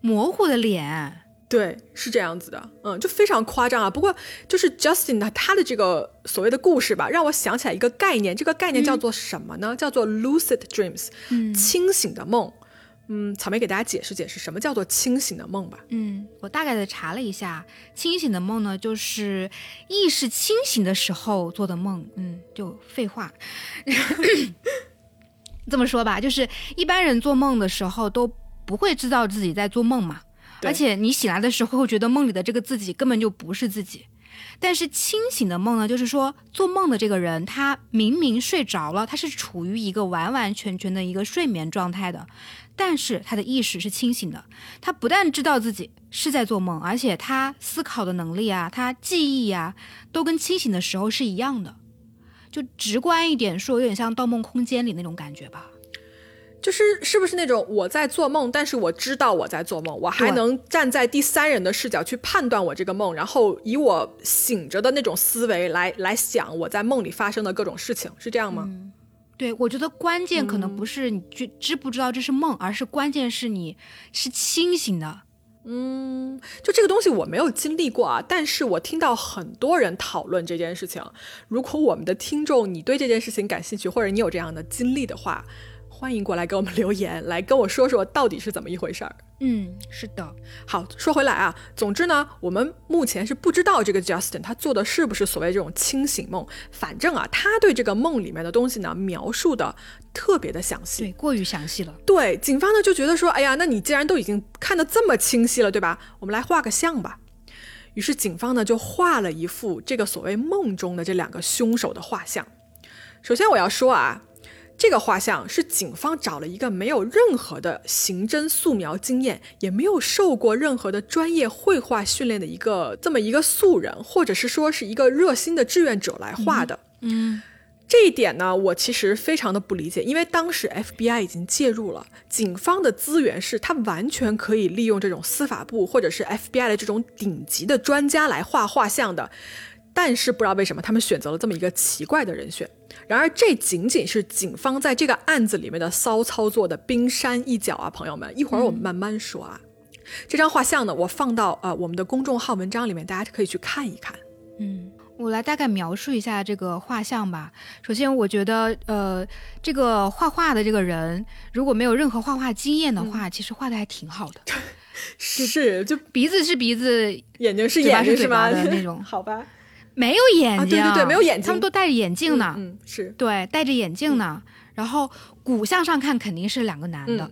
模糊的脸。对，是这样子的，嗯，就非常夸张啊。不过就是 Justin 他他的这个所谓的故事吧，让我想起来一个概念，这个概念叫做什么呢？叫做 lucid dreams，嗯清醒的梦。嗯，草莓给大家解释解释什么叫做清醒的梦吧。嗯，我大概的查了一下，清醒的梦呢，就是意识清醒的时候做的梦。嗯，就废话。这么说吧，就是一般人做梦的时候都不会知道自己在做梦嘛，对而且你醒来的时候会觉得梦里的这个自己根本就不是自己。但是清醒的梦呢，就是说做梦的这个人，他明明睡着了，他是处于一个完完全全的一个睡眠状态的，但是他的意识是清醒的。他不但知道自己是在做梦，而且他思考的能力啊，他记忆啊，都跟清醒的时候是一样的。就直观一点说，有点像《盗梦空间》里那种感觉吧。就是是不是那种我在做梦，但是我知道我在做梦，我还能站在第三人的视角去判断我这个梦，然后以我醒着的那种思维来来想我在梦里发生的各种事情，是这样吗？对，我觉得关键可能不是你知知不知道这是梦，而是关键是你是清醒的。嗯，就这个东西我没有经历过啊，但是我听到很多人讨论这件事情。如果我们的听众你对这件事情感兴趣，或者你有这样的经历的话，欢迎过来给我们留言，来跟我说说到底是怎么一回事儿。嗯，是的。好，说回来啊，总之呢，我们目前是不知道这个 Justin 他做的是不是所谓这种清醒梦。反正啊，他对这个梦里面的东西呢描述的特别的详细，对，过于详细了。对，警方呢就觉得说，哎呀，那你既然都已经看得这么清晰了，对吧？我们来画个像吧。于是警方呢就画了一幅这个所谓梦中的这两个凶手的画像。首先我要说啊。这个画像是警方找了一个没有任何的刑侦素描经验，也没有受过任何的专业绘画训练的一个这么一个素人，或者是说是一个热心的志愿者来画的。嗯，这一点呢，我其实非常的不理解，因为当时 FBI 已经介入了，警方的资源是他完全可以利用这种司法部或者是 FBI 的这种顶级的专家来画画像的。但是不知道为什么他们选择了这么一个奇怪的人选。然而这仅仅是警方在这个案子里面的骚操作的冰山一角啊，朋友们，一会儿我们慢慢说啊。这张画像呢，我放到呃我们的公众号文章里面，大家可以去看一看。嗯，我来大概描述一下这个画像吧。首先，我觉得呃这个画画的这个人如果没有任何画画经验的话，其实画的还挺好的。是，就鼻子是鼻子，眼睛是眼睛是吗？那种 好吧。没有眼睛，对对对，没有眼睛，他们都戴着眼镜呢。嗯，是对，戴着眼镜呢。然后骨相上看肯定是两个男的，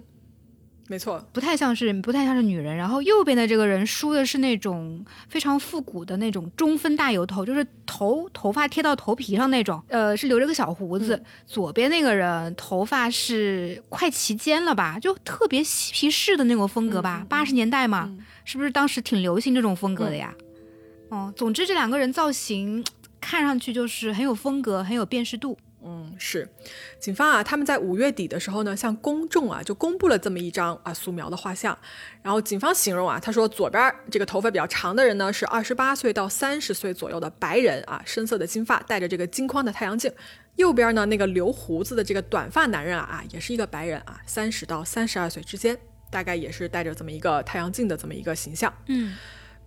没错，不太像是不太像是女人。然后右边的这个人梳的是那种非常复古的那种中分大油头，就是头头发贴到头皮上那种，呃，是留着个小胡子。左边那个人头发是快齐肩了吧，就特别嬉皮士的那种风格吧，八十年代嘛，是不是当时挺流行这种风格的呀？哦，总之这两个人造型 看上去就是很有风格，很有辨识度。嗯，是。警方啊，他们在五月底的时候呢，向公众啊就公布了这么一张啊素描的画像。然后警方形容啊，他说左边这个头发比较长的人呢是二十八岁到三十岁左右的白人啊，深色的金发，戴着这个金框的太阳镜。右边呢那个留胡子的这个短发男人啊啊，也是一个白人啊，三十到三十二岁之间，大概也是戴着这么一个太阳镜的这么一个形象。嗯。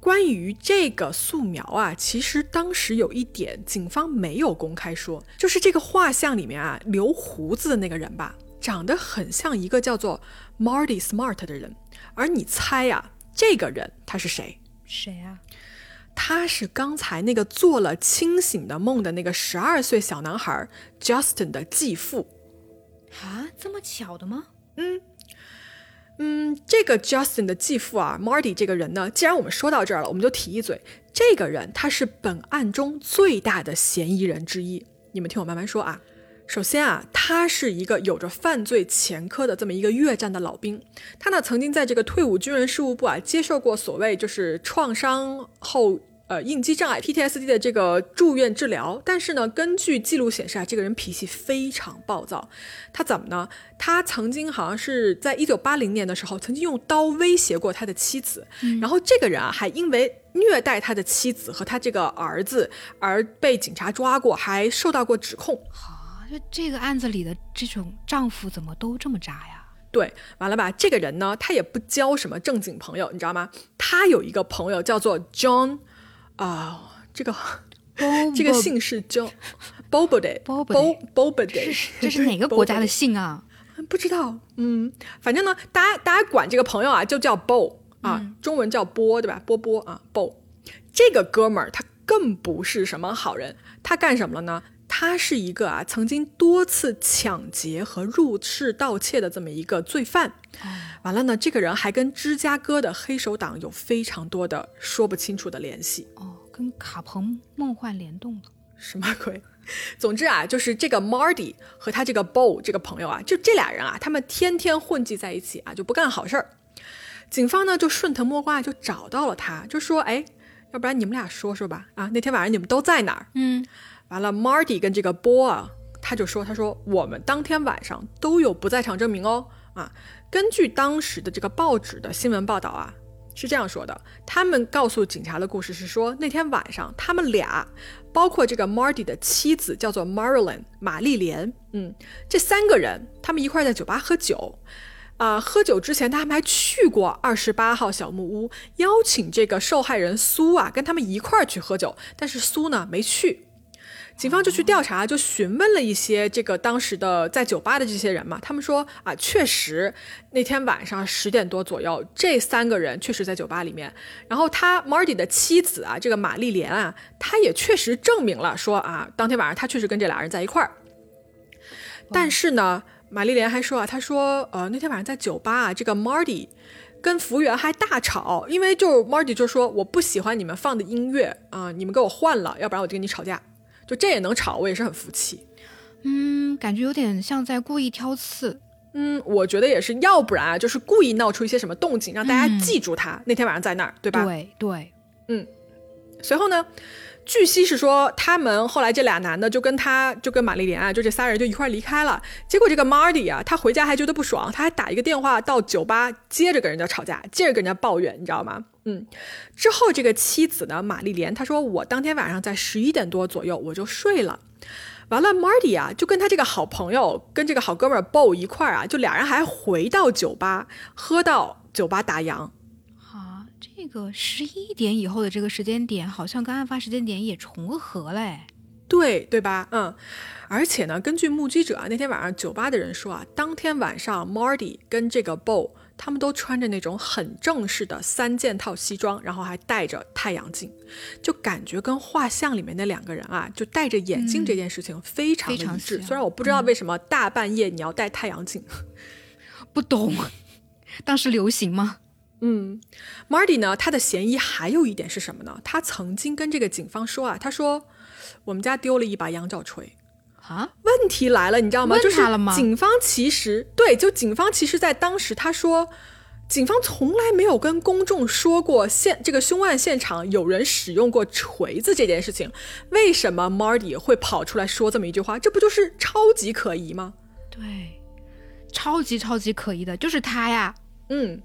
关于这个素描啊，其实当时有一点警方没有公开说，就是这个画像里面啊留胡子的那个人吧，长得很像一个叫做 Marty Smart 的人。而你猜呀，这个人他是谁？谁啊？他是刚才那个做了清醒的梦的那个十二岁小男孩 Justin 的继父。啊，这么巧的吗？嗯。嗯，这个 Justin 的继父啊，Marty 这个人呢，既然我们说到这儿了，我们就提一嘴，这个人他是本案中最大的嫌疑人之一。你们听我慢慢说啊。首先啊，他是一个有着犯罪前科的这么一个越战的老兵，他呢曾经在这个退伍军人事务部啊接受过所谓就是创伤后。呃，应激障碍 PTSD 的这个住院治疗，但是呢，根据记录显示啊，这个人脾气非常暴躁。他怎么呢？他曾经好像是在一九八零年的时候，曾经用刀威胁过他的妻子。然后这个人啊，还因为虐待他的妻子和他这个儿子而被警察抓过，还受到过指控。啊，就这个案子里的这种丈夫怎么都这么渣呀？对，完了吧？这个人呢，他也不交什么正经朋友，你知道吗？他有一个朋友叫做 John。啊，这个 这个姓氏叫 Bobody，Bobody，这是哪个国家的姓啊？不知道，嗯，反正呢，大家大家管这个朋友啊，就叫 Bo 啊，中文叫波，对吧？波波啊，Bo，这个哥们儿他更不是什么好人，他干什么了呢？他是一个啊，曾经多次抢劫和入室盗窃的这么一个罪犯。完了呢，这个人还跟芝加哥的黑手党有非常多的说不清楚的联系。哦，跟卡彭梦幻联动的？什么鬼？总之啊，就是这个 Marty 和他这个 Bo 这个朋友啊，就这俩人啊，他们天天混迹在一起啊，就不干好事儿。警方呢就顺藤摸瓜就找到了他，就说：“哎，要不然你们俩说说吧？啊，那天晚上你们都在哪儿？”嗯。完了，Marty 跟这个波啊，他就说：“他说我们当天晚上都有不在场证明哦。啊，根据当时的这个报纸的新闻报道啊，是这样说的：他们告诉警察的故事是说，那天晚上他们俩，包括这个 Marty 的妻子叫做 Marilyn 玛丽莲，嗯，这三个人他们一块在酒吧喝酒。啊，喝酒之前他们还去过二十八号小木屋，邀请这个受害人苏啊跟他们一块儿去喝酒，但是苏呢没去。”警方就去调查，就询问了一些这个当时的在酒吧的这些人嘛，他们说啊，确实那天晚上十点多左右，这三个人确实在酒吧里面。然后他 Marty 的妻子啊，这个玛丽莲啊，她也确实证明了说啊，当天晚上她确实跟这俩人在一块儿。但是呢，玛丽莲还说啊，她说呃那天晚上在酒吧啊，这个 Marty 跟服务员还大吵，因为就 Marty 就说我不喜欢你们放的音乐啊、你们给我换了，要不然我就跟你吵架。就这也能吵，我也是很服气。嗯，感觉有点像在故意挑刺。嗯，我觉得也是，要不然啊，就是故意闹出一些什么动静，让大家记住他、那天晚上在那儿，对吧？对对，嗯随后呢，据悉是说他们后来这俩男的就跟他就跟玛丽莲啊，就这仨人就一块儿离开了。结果这个 Marty 啊，他回家还觉得不爽，他还打一个电话到酒吧，接着跟人家吵架，接着跟人家抱怨，你知道吗？嗯，之后这个妻子呢，玛丽莲，她说我当天晚上在十一点多左右我就睡了。完了，Marty 啊，就跟他这个好朋友，跟这个好哥们儿 Bo 一块儿啊，就俩人还回到酒吧，喝到酒吧打烊。啊，这个十一点以后的这个时间点，好像跟案发时间点也重合嘞。对对吧？嗯，而且呢，根据目击者啊，那天晚上酒吧的人说啊，当天晚上 Marty 跟这个 Bo 他们都穿着那种很正式的三件套西装，然后还戴着太阳镜，就感觉跟画像里面那两个人啊，就戴着眼镜这件事情非常非常一致。像虽然我不知道为什么大半夜你要戴太阳镜。不懂，当时流行吗？嗯，Marty 呢，他的嫌疑还有一点是什么呢？他曾经跟这个警方说啊，他说我们家丢了一把羊角锤。啊，问题来了，你知道吗？问就是警方其实对，就警方其实在当时他说，警方从来没有跟公众说过现这个凶案现场有人使用过锤子这件事情。为什么 Marty 会跑出来说这么一句话？这不就是超级可疑吗？对，超级超级可疑的，就是他呀。嗯，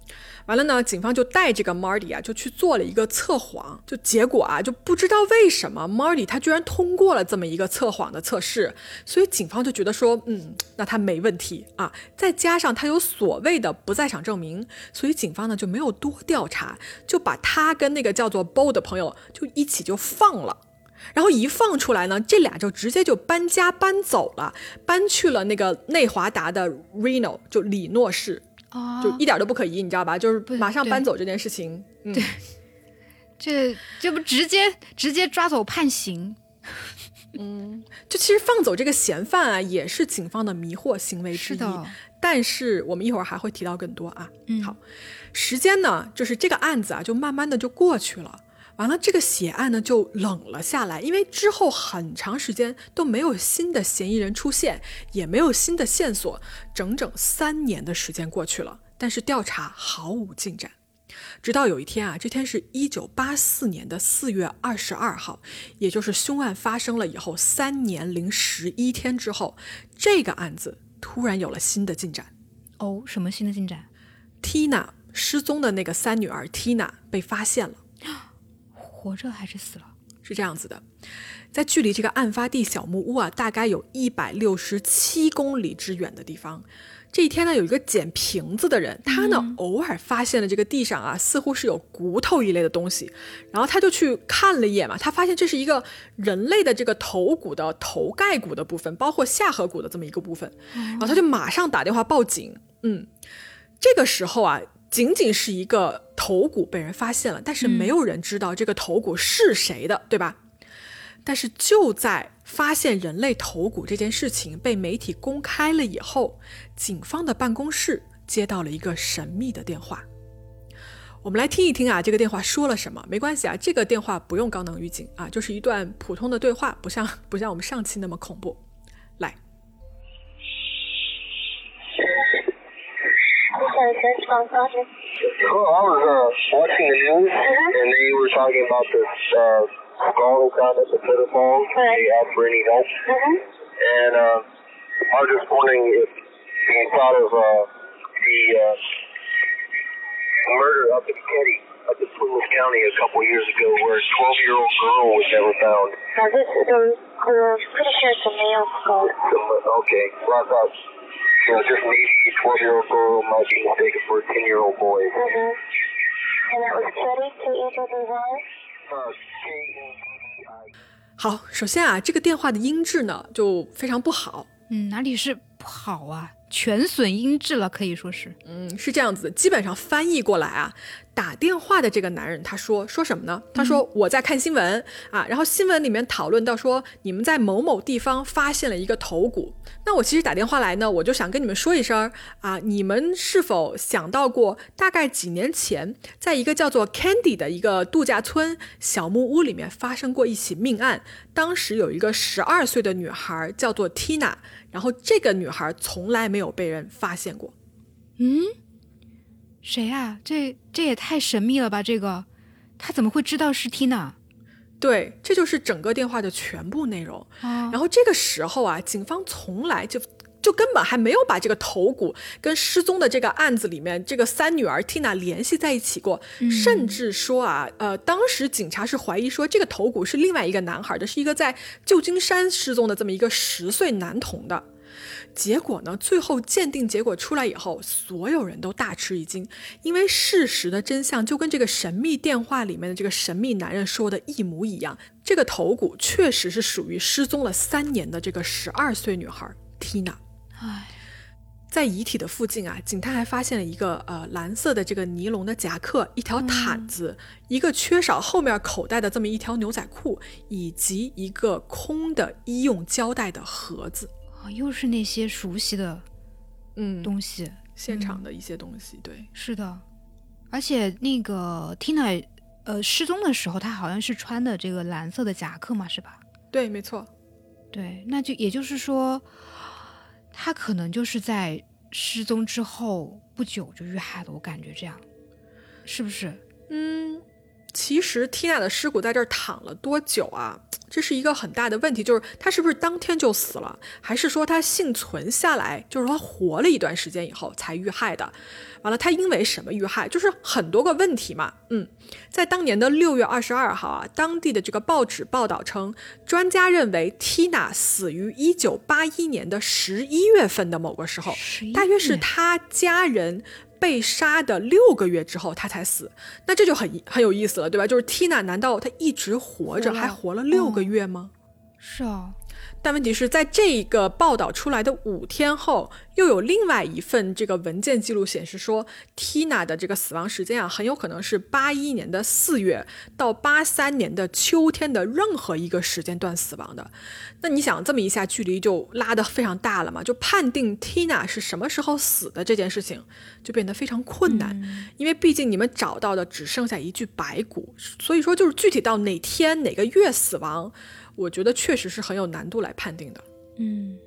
完了呢，警方就带这个 Marty 啊，就去做了一个测谎，就结果啊，就不知道为什么 Marty 他居然通过了这么一个测谎的测试，所以警方就觉得说，嗯，那他没问题啊，再加上他有所谓的不在场证明，所以警方呢就没有多调查，就把他跟那个叫做 Bo 的朋友就一起就放了。然后一放出来呢，这俩就直接就搬家搬走了，搬去了那个内华达的 Reno，就里诺市。哦就一点都不可疑，你知道吧？就是马上搬走这件事情，嗯，这这不直接直接抓走判刑？嗯就其实放走这个嫌犯啊，也是警方的迷惑行为之一。是的，但是我们一会儿还会提到更多啊。嗯好，时间呢，就是这个案子啊，就慢慢的就过去了。完了，这个血案呢就冷了下来，因为之后很长时间都没有新的嫌疑人出现，也没有新的线索，整整三年的时间过去了，但是调查毫无进展。直到有一天啊，这天是一九八四年的四月二十二号，也就是凶案发生了以后三年零十一天之后，这个案子突然有了新的进展。哦，什么新的进展？Tina 失踪的那个三女儿 Tina 被发现了。活着还是死了？是这样子的，在距离这个案发地小木屋啊，大概有一百六十七公里之远的地方。这一天呢，有一个捡瓶子的人，他呢、偶尔发现了这个地上啊，似乎是有骨头一类的东西，然后他就去看了一眼嘛，他发现这是一个人类的这个头骨的头盖骨的部分，包括下颌骨的这么一个部分，然后他就马上打电话报警。嗯，这个时候啊，仅仅是一个头骨被人发现了，但是没有人知道这个头骨是谁的，对吧？但是就在发现人类头骨这件事情被媒体公开了以后，警方的办公室接到了一个神秘的电话。我们来听一听啊，这个电话说了什么？没关系啊，这个电话不用高能预警啊，就是一段普通的对话，不像不像我们上期那么恐怖。来，Okay, that's fine, Roger. Well, I was uh, watching the news, and they were talking about this uh, skull who found the foot of. Right. They asked for any help, Mm-hmm. and uh, I was just wondering if you thought of uh, the uh, murder up in Petty, up in Plymouth County a couple years ago, where a 12-year-old girl was never found. Now this is a, we're pretty sure it's a male skull. Okay, I thought, you know, just maybe a 12-year-old girl might be mistaken for a 10-year-old boy. Mm-hmm. And that was Kitty, K-E-T-T-Y. Uh, K-E-T-I. 好，首先啊，这个电话的音质呢就非常不好。嗯，哪里是不好啊？全损音质了，可以说是。嗯，是这样子，基本上翻译过来啊，打电话的这个男人他说说什么呢？他说我在看新闻啊，然后新闻里面讨论到说你们在某某地方发现了一个头骨。那我其实打电话来呢，我就想跟你们说一声啊，你们是否想到过，大概几年前，在一个叫做 Candy 的一个度假村小木屋里面发生过一起命案，当时有一个十二岁的女孩叫做 Tina。然后这个女孩从来没有被人发现过。嗯，谁啊？这这也太神秘了吧！这个，他怎么会知道是 Tina？对，这就是整个电话的全部内容。啊然后这个时候啊，警方从来就就根本还没有把这个头骨跟失踪的这个案子里面这个三女儿 Tina 联系在一起过，甚至说啊，呃，当时警察是怀疑说这个头骨是另外一个男孩的，是一个在旧金山失踪的这么一个十岁男童的。结果呢？最后鉴定结果出来以后，所有人都大吃一惊，因为事实的真相就跟这个神秘电话里面的这个神秘男人说的一模一样。这个头骨确实是属于失踪了三年的这个十二岁女孩 Tina。唉，在遗体的附近啊，警探还发现了一个呃蓝色的这个尼龙的夹克、一条毯子、一个缺少后面口袋的这么一条牛仔裤，以及一个空的医用胶带的盒子。哦，又是那些熟悉的嗯，东西。现场的一些东西，对。是的，而且那个 Tina 呃失踪的时候，她好像是穿的这个蓝色的夹克嘛，是吧？对，没错。对，那就也就是说，他可能就是在失踪之后不久就遇害了，我感觉这样，是不是？嗯，其实 Tina 的尸骨在这儿躺了多久啊？这是一个很大的问题，就是她是不是当天就死了，还是说她幸存下来，就是说她活了一段时间以后才遇害的？完了，她因为什么遇害？就是很多个问题嘛。嗯，在当年的六月二十二号啊，当地的这个报纸报道称，专家认为 Tina 死于一九八一年的十一月份的某个时候，大约是月他家人被杀的六个月之后他才死，那这就很很有意思了，对吧？就是 Tina 难道她一直活着，活还活了六个月吗？是哦，但问题是在这一个报道出来的五天后，又有另外一份这个文件记录显示说，Tina 的这个死亡时间啊，很有可能是八一年的四月到八三年的秋天的任何一个时间段死亡的。那你想，这么一下距离就拉得非常大了嘛？就判定 Tina 是什么时候死的这件事情，就变得非常困难，因为毕竟你们找到的只剩下一具白骨，所以说就是具体到哪天哪个月死亡。我觉得确实是很有难度来判定的，嗯，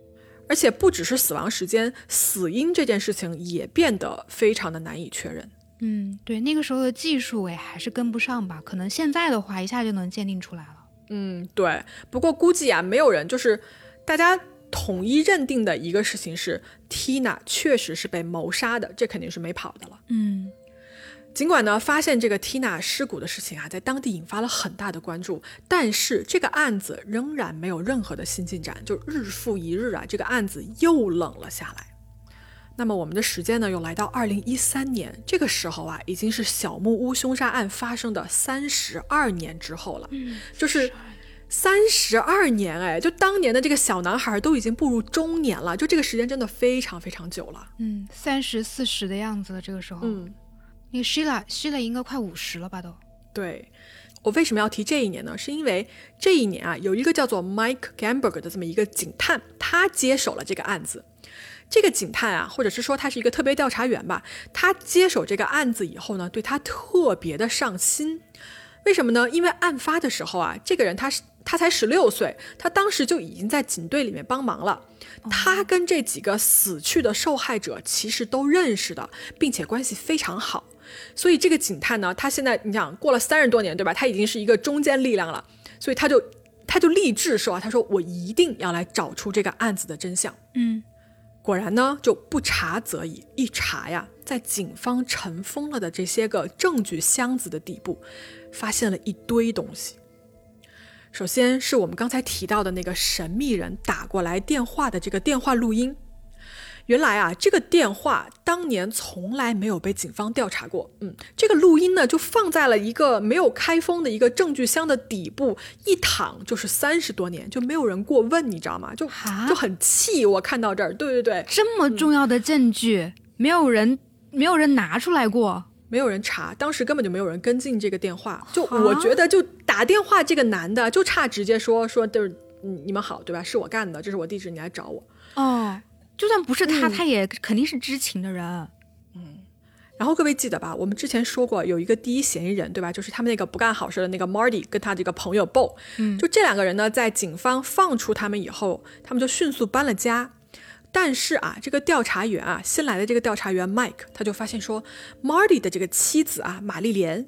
而且不只是死亡时间，死因这件事情也变得非常的难以确认。嗯，对，那个时候的技术也还是跟不上吧，可能现在的话一下就能鉴定出来了。嗯，对。不过估计啊，没有人就是大家统一认定的一个事情是，Tina 确实是被谋杀的，这肯定是没跑的了。嗯尽管呢，发现这个 Tina 尸骨的事情啊，在当地引发了很大的关注，但是这个案子仍然没有任何的新进展，就日复一日啊，这个案子又冷了下来。那么我们的时间呢，又来到二零一三年，这个时候啊，已经是小木屋凶杀案发生的三十二年之后了，就是三十二年，哎，就当年的这个小男孩都已经步入中年了，就这个时间真的非常非常久了。嗯，三十四十的样子了，这个时候。嗯，那个 Sheila Sheila 应该快五十了吧都。对，我为什么要提这一年呢？是因为这一年啊，有一个叫做 Mike Gamberg 的这么一个警探，他接手了这个案子。这个警探啊，或者是说他是一个特别调查员吧，他接手这个案子以后呢，对他特别的上心。为什么呢？因为案发的时候啊，这个人他是他才十六岁，他当时就已经在警队里面帮忙了。他跟这几个死去的受害者其实都认识的，并且关系非常好。所以这个警探呢，他现在你想过了三十多年，对吧？他已经是一个中坚力量了，所以他就他就立志说啊，他说我一定要来找出这个案子的真相。嗯果然呢，就不查则已，一查呀，在警方尘封了的这些个证据箱子的底部，发现了一堆东西。首先是我们刚才提到的那个神秘人打过来电话的这个电话录音。原来啊，这个电话当年从来没有被警方调查过。嗯，这个录音呢，就放在了一个没有开封的一个证据箱的底部，一躺就是三十多年，就没有人过问，你知道吗？就啊就很气。我看到这儿，对对对，这么重要的证据，没有人没有人拿出来过。没有人查，当时根本就没有人跟进这个电话。就我觉得，就打电话这个男的，就差直接说说，就是嗯你们好，对吧？是我干的，这是我地址，你来找我。哦，就算不是他，嗯他也肯定是知情的人。嗯然后各位记得吧，我们之前说过有一个第一嫌疑人，对吧？就是他们那个不干好事的那个 Marty 跟他这个朋友 Bo，嗯，就这两个人呢，在警方放出他们以后，他们就迅速搬了家。但是啊，这个调查员啊，新来的这个调查员 Mike，他就发现说，Marty 的这个妻子啊，玛丽莲，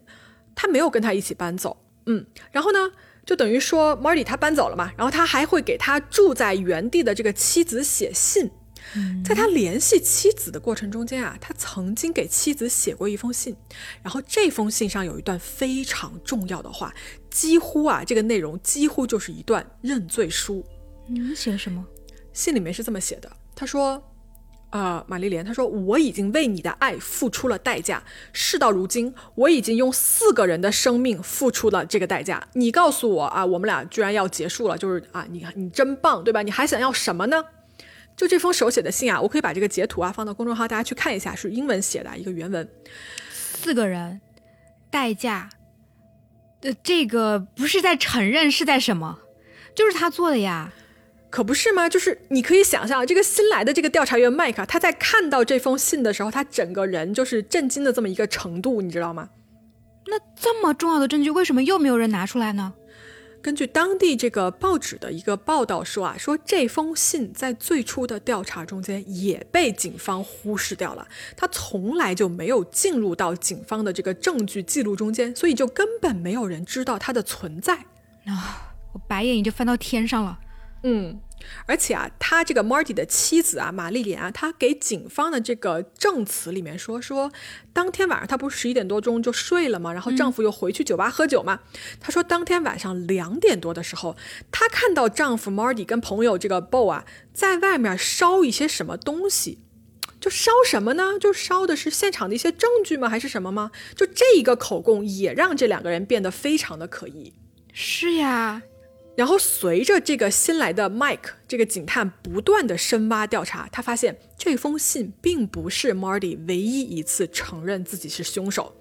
他没有跟他一起搬走，嗯，然后呢，就等于说 Marty 他搬走了嘛，然后他还会给他住在原地的这个妻子写信。在他联系妻子的过程中间啊，他曾经给妻子写过一封信，然后这封信上有一段非常重要的话，几乎啊，这个内容几乎就是一段认罪书。你，写什么？信里面是这么写的，他说：“呃，玛丽莲，他说我已经为你的爱付出了代价，事到如今，我已经用四个人的生命付出了这个代价。你告诉我啊，我们俩居然要结束了，就是啊，你你真棒，对吧？你还想要什么呢？”就这封手写的信啊，我可以把这个截图啊放到公众号，大家去看一下，是英文写的一个原文。四个人，代价。呃，这个不是在承认，是在什么？就是他做的呀。可不是吗？就是你可以想象，这个新来的这个调查员麦克，他在看到这封信的时候，他整个人就是震惊的这么一个程度，你知道吗？那这么重要的证据，为什么又没有人拿出来呢？根据当地这个报纸的一个报道说啊，说这封信在最初的调查中间也被警方忽视掉了，它从来就没有进入到警方的这个证据记录中间，所以就根本没有人知道它的存在啊。我白眼已经翻到天上了。嗯，而且啊，他这个 Marty 的妻子啊，玛丽莲啊，她给警方的这个证词里面说，说当天晚上她不是十一点多钟就睡了吗？然后丈夫又回去酒吧喝酒嘛。她说当天晚上两点多的时候，她看到丈夫 Marty 跟朋友这个 Bo 啊，在外面烧一些什么东西。就烧什么呢？就烧的是现场的一些证据吗？还是什么吗？就这一个口供也让这两个人变得非常的可疑。是呀，然后随着这个新来的 Mike 这个警探不断的深挖调查，他发现这封信并不是 Marty 唯一一次承认自己是凶手。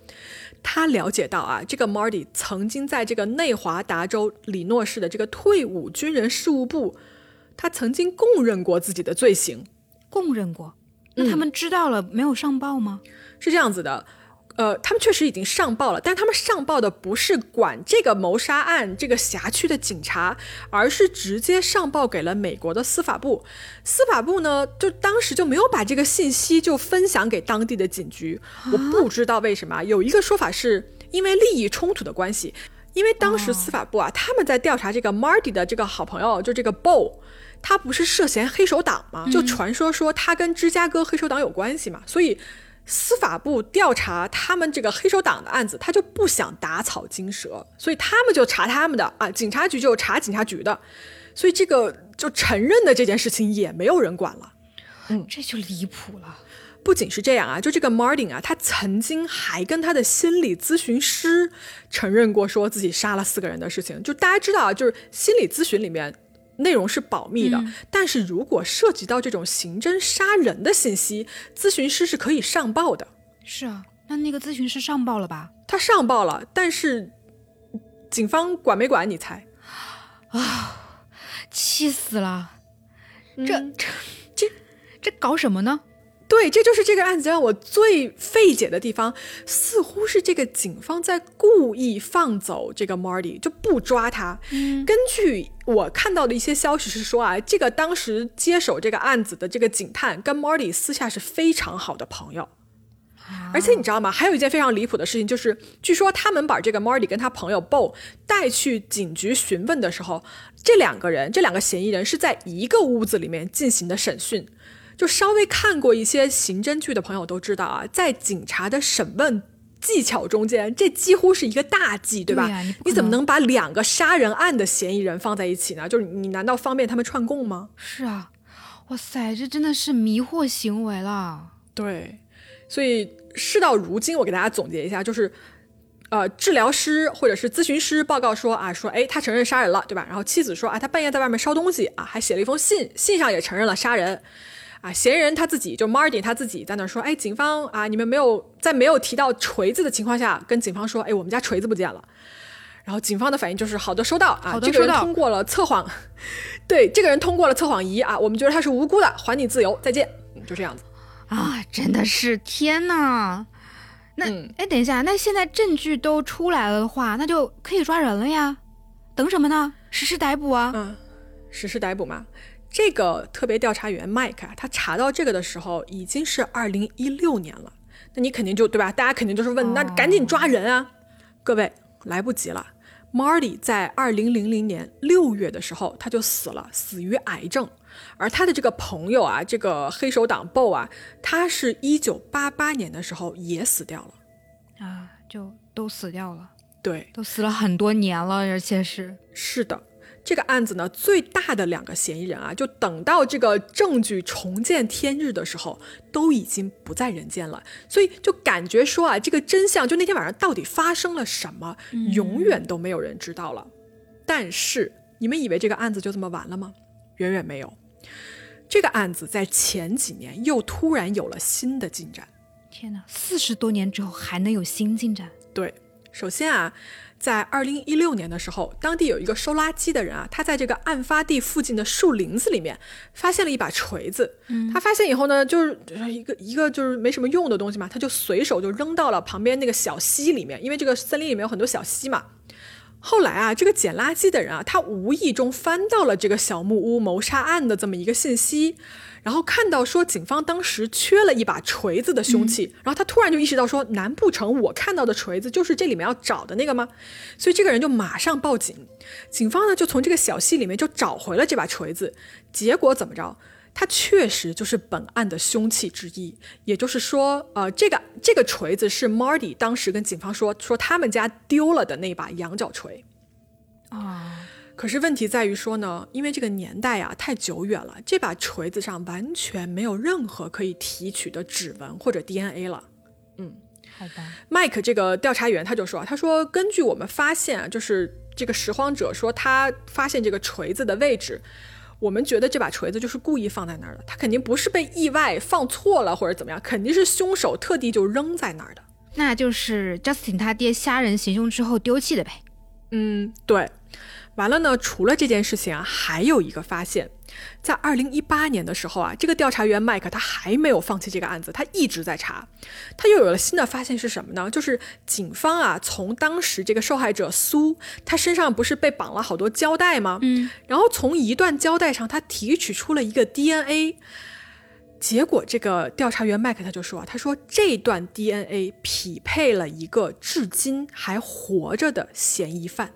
他了解到啊，这个 Marty 曾经在这个内华达州里诺市的这个退伍军人事务部，他曾经供认过自己的罪行。供认过。那他们知道了，没有上报吗？是这样子的，呃，他们确实已经上报了，但他们上报的不是管这个谋杀案这个辖区的警察，而是直接上报给了美国的司法部。司法部呢，就当时就没有把这个信息就分享给当地的警局。我不知道为什么，有一个说法是因为利益冲突的关系。因为当时司法部啊，他们在调查这个 Marty 的这个好朋友，就这个 Bo，他不是涉嫌黑手党吗？就传说说他跟芝加哥黑手党有关系嘛，所以司法部调查他们这个黑手党的案子，他就不想打草惊蛇，所以他们就查他们的啊，警察局就查警察局的，所以这个就承认的这件事情也没有人管了。嗯这就离谱了。不仅是这样啊，就这个 Martin 啊，他曾经还跟他的心理咨询师承认过说自己杀了四个人的事情。就大家知道啊，就是心理咨询里面内容是保密的，但是如果涉及到这种刑侦杀人的信息，咨询师是可以上报的。是啊，那那个咨询师上报了吧？他上报了，但是警方管没管？你猜？啊气死了！这嗯这这这搞什么呢？对，这就是这个案子让我最费解的地方，似乎是这个警方在故意放走这个 Marty，就不抓他。根据我看到的一些消息是说啊，这个当时接手这个案子的这个警探跟 Marty 私下是非常好的朋友。而且你知道吗？还有一件非常离谱的事情，就是据说他们把这个 Marty 跟他朋友 Bo 带去警局询问的时候，这两个人，这两个嫌疑人是在一个屋子里面进行的审讯。就稍微看过一些刑侦剧的朋友都知道啊，在警察的审问技巧中间，这几乎是一个大忌，对吧？你怎么能把两个杀人案的嫌疑人放在一起呢？就是你难道方便他们串供吗？是啊，哇塞，这真的是迷惑行为了。对，所以事到如今，我给大家总结一下，就是，呃，治疗师或者是咨询师报告说啊，说，哎，他承认杀人了，对吧？然后妻子说，啊，他半夜在外面烧东西啊，还写了一封信，信上也承认了杀人。啊，嫌疑人他自己就 Marty 他自己在那说，哎，警方啊，你们没有在没有提到锤子的情况下，跟警方说，哎，我们家锤子不见了。然后警方的反应就是好的，收到啊，这个人通过了测谎，对，这个人通过了测谎仪啊，我们觉得他是无辜的，还你自由，再见，嗯就这样子。啊，真的是天呐！那嗯哎、等一下，那现在证据都出来了的话，那就可以抓人了呀？等什么呢？实施逮捕啊！嗯，实施逮捕嘛。这个特别调查员 Mike 啊，他查到这个的时候已经是二零一六年了。那你肯定就对吧？大家肯定就是问，那赶紧抓人啊！各位来不及了。Marty 在二零零零年六月的时候他就死了，死于癌症。而他的这个朋友啊，这个黑手党 Bo 啊，他是一九八八年的时候也死掉了。啊，就都死掉了，对，都死了很多年了，而且是是的，这个案子呢，最大的两个嫌疑人啊，就等到这个证据重见天日的时候，都已经不在人间了。所以就感觉说啊，这个真相就那天晚上到底发生了什么，永远都没有人知道了。但是你们以为这个案子就这么完了吗？远远没有。这个案子在前几年又突然有了新的进展。天哪，四十多年之后还能有新进展？对，首先啊，在二零一六年的时候，当地有一个收垃圾的人啊，他在这个案发地附近的树林子里面发现了一把锤子。他发现以后呢，就是就是一个一个就是没什么用的东西嘛，他就随手就扔到了旁边那个小溪里面，因为这个森林里面有很多小溪嘛。后来啊，这个捡垃圾的人啊，他无意中翻到了这个小木屋谋杀案的这么一个信息，然后看到说警方当时缺了一把锤子的凶器，然后他突然就意识到说，难不成我看到的锤子就是这里面要找的那个吗？所以这个人就马上报警，警方呢就从这个小溪里面就找回了这把锤子，结果怎么着？它确实就是本案的凶器之一，也就是说，呃，这个这个锤子是 Marty 当时跟警方说说他们家丢了的那把羊角锤。啊，可是问题在于说呢，因为这个年代啊太久远了，这把锤子上完全没有任何可以提取的指纹或者 DNA 了。嗯好吧，麦克这个调查员他就说，他说根据我们发现啊，就是这个拾荒者说他发现这个锤子的位置，我们觉得这把锤子就是故意放在那儿的，他肯定不是被意外放错了或者怎么样，肯定是凶手特地就扔在那儿的。那就是 Justin 他爹杀人行凶之后丢弃的呗。嗯，对。完了呢，除了这件事情啊，还有一个发现，在二零一八年的时候啊，这个调查员麦克他还没有放弃这个案子，他一直在查。他又有了新的发现是什么呢？就是警方啊，从当时这个受害者苏，他身上不是被绑了好多胶带吗？嗯，然后从一段胶带上，他提取出了一个 DNA。结果，这个调查员麦克他就说啊，他说这段 DNA 匹配了一个至今还活着的嫌疑犯。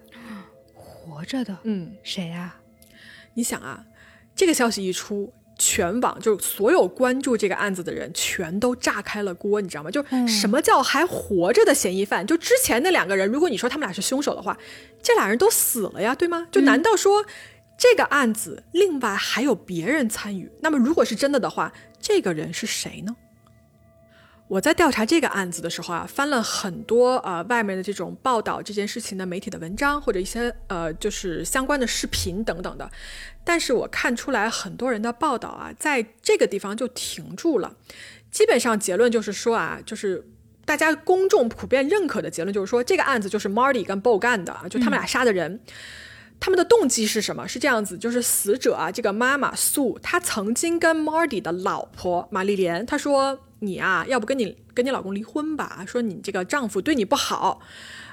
活着的，嗯，谁啊？你想啊，这个消息一出，全网就所有关注这个案子的人全都炸开了锅，你知道吗？就什么叫还活着的嫌疑犯？就之前那两个人，如果你说他们俩是凶手的话，这俩人都死了呀，对吗？就难道说这个案子另外还有别人参与？那么如果是真的的话，这个人是谁呢？我在调查这个案子的时候啊，翻了很多呃外面的这种报道这件事情的媒体的文章，或者一些呃就是相关的视频等等的，但是我看出来很多人的报道啊，在这个地方就停住了，基本上结论就是说啊，就是大家公众普遍认可的结论就是说，这个案子就是 Marty 跟 Bo 干的啊，就他们俩杀的人。他们的动机是什么？是这样子，就是死者啊，这个妈妈素，她曾经跟 Marty 的老婆玛丽莲，她说：“你啊，要不跟你跟你老公离婚吧？说你这个丈夫对你不好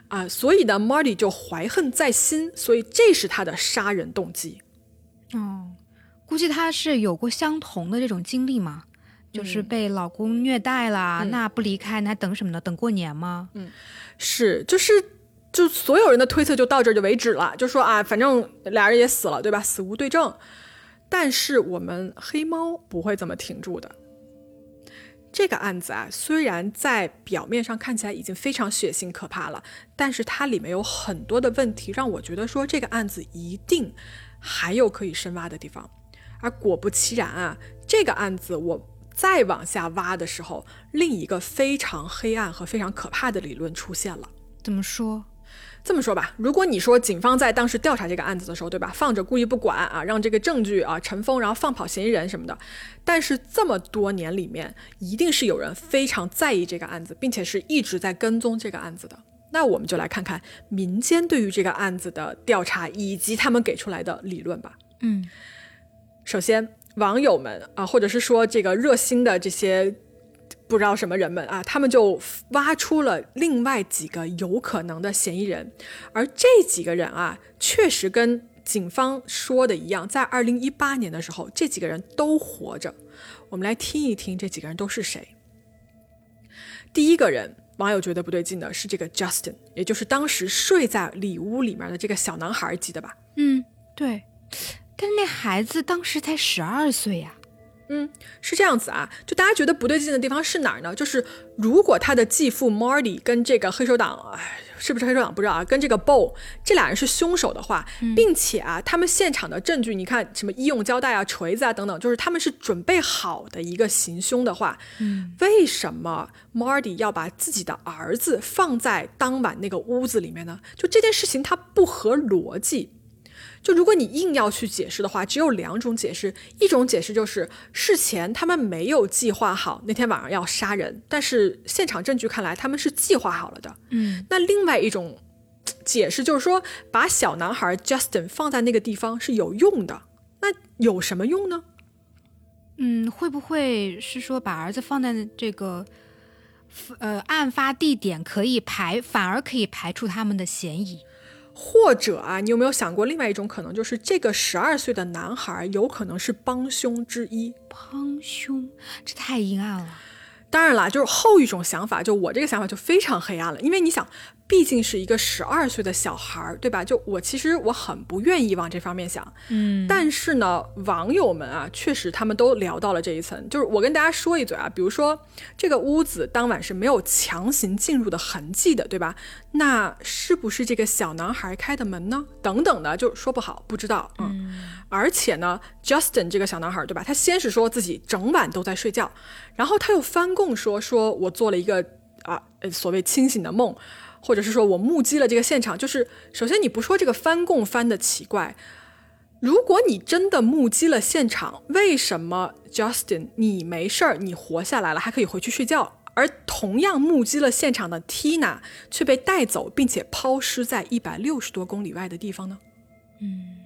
啊。”所以呢，Marty 就怀恨在心，所以这是他的杀人动机。哦，估计他是有过相同的这种经历嘛，就是被老公虐待啦，那不离开，那等什么呢？等过年吗？嗯是，就是，就所有人的推测就到这儿就为止了，就说啊，反正俩人也死了，对吧？死无对证。但是我们黑猫不会这么停住的。这个案子啊，虽然在表面上看起来已经非常血腥可怕了，但是它里面有很多的问题，让我觉得说这个案子一定还有可以深挖的地方。而果不其然啊，这个案子我再往下挖的时候，另一个非常黑暗和非常可怕的理论出现了。怎么说？这么说吧，如果你说警方在当时调查这个案子的时候，对吧，放着故意不管啊，让这个证据啊尘封，然后放跑嫌疑人什么的，但是这么多年里面，一定是有人非常在意这个案子，并且是一直在跟踪这个案子的。那我们就来看看民间对于这个案子的调查以及他们给出来的理论吧。嗯，首先，网友们啊，或者是说这个热心的这些。不知道什么人们啊，他们就挖出了另外几个有可能的嫌疑人，而这几个人啊，确实跟警方说的一样，在二零一八年的时候，这几个人都活着。我们来听一听这几个人都是谁。第一个人，网友觉得不对劲的是这个 Justin，也就是当时睡在里屋里面的这个小男孩，记得吧？嗯，对。但那孩子当时才十二岁呀。嗯，是这样子啊，就大家觉得不对劲的地方是哪儿呢？就是如果他的继父 Marty 跟这个黑手党，哎，是不是黑手党不知道啊？跟这个 Bo 这俩人是凶手的话，并且啊，他们现场的证据，你看什么医用胶带啊、锤子啊等等，就是他们是准备好的一个行凶的话，嗯，为什么 Marty 要把自己的儿子放在当晚那个屋子里面呢？就这件事情它不合逻辑。就如果你硬要去解释的话，只有两种解释。一种解释就是事前他们没有计划好那天晚上要杀人，但是现场证据看来他们是计划好了的。嗯，那另外一种解释就是说，把小男孩 Justin 放在那个地方是有用的。那有什么用呢？嗯，会不会是说把儿子放在这个呃案发地点，可以排反而可以排除他们的嫌疑？或者啊，你有没有想过另外一种可能，就是这个十二岁的男孩有可能是帮凶之一？帮凶，这太阴暗了。当然啦，就是后一种想法，就我这个想法就非常黑暗了，因为你想。毕竟是一个十二岁的小孩儿，对吧？就我其实我很不愿意往这方面想，嗯。但是呢，网友们啊，确实他们都聊到了这一层。就是我跟大家说一嘴啊，比如说这个屋子当晚是没有强行进入的痕迹的，对吧？那是不是这个小男孩开的门呢？等等的，就说不好，不知道。嗯。而且呢，Justin 这个小男孩，对吧？他先是说自己整晚都在睡觉，然后他又翻供说，说我做了一个啊，所谓清醒的梦。或者是说我目击了这个现场，就是首先你不说这个翻供翻的奇怪，如果你真的目击了现场，为什么 Justin 你没事儿，你活下来了，还可以回去睡觉，而同样目击了现场的 Tina 却被带走，并且抛尸在一百六十多公里外的地方呢？嗯。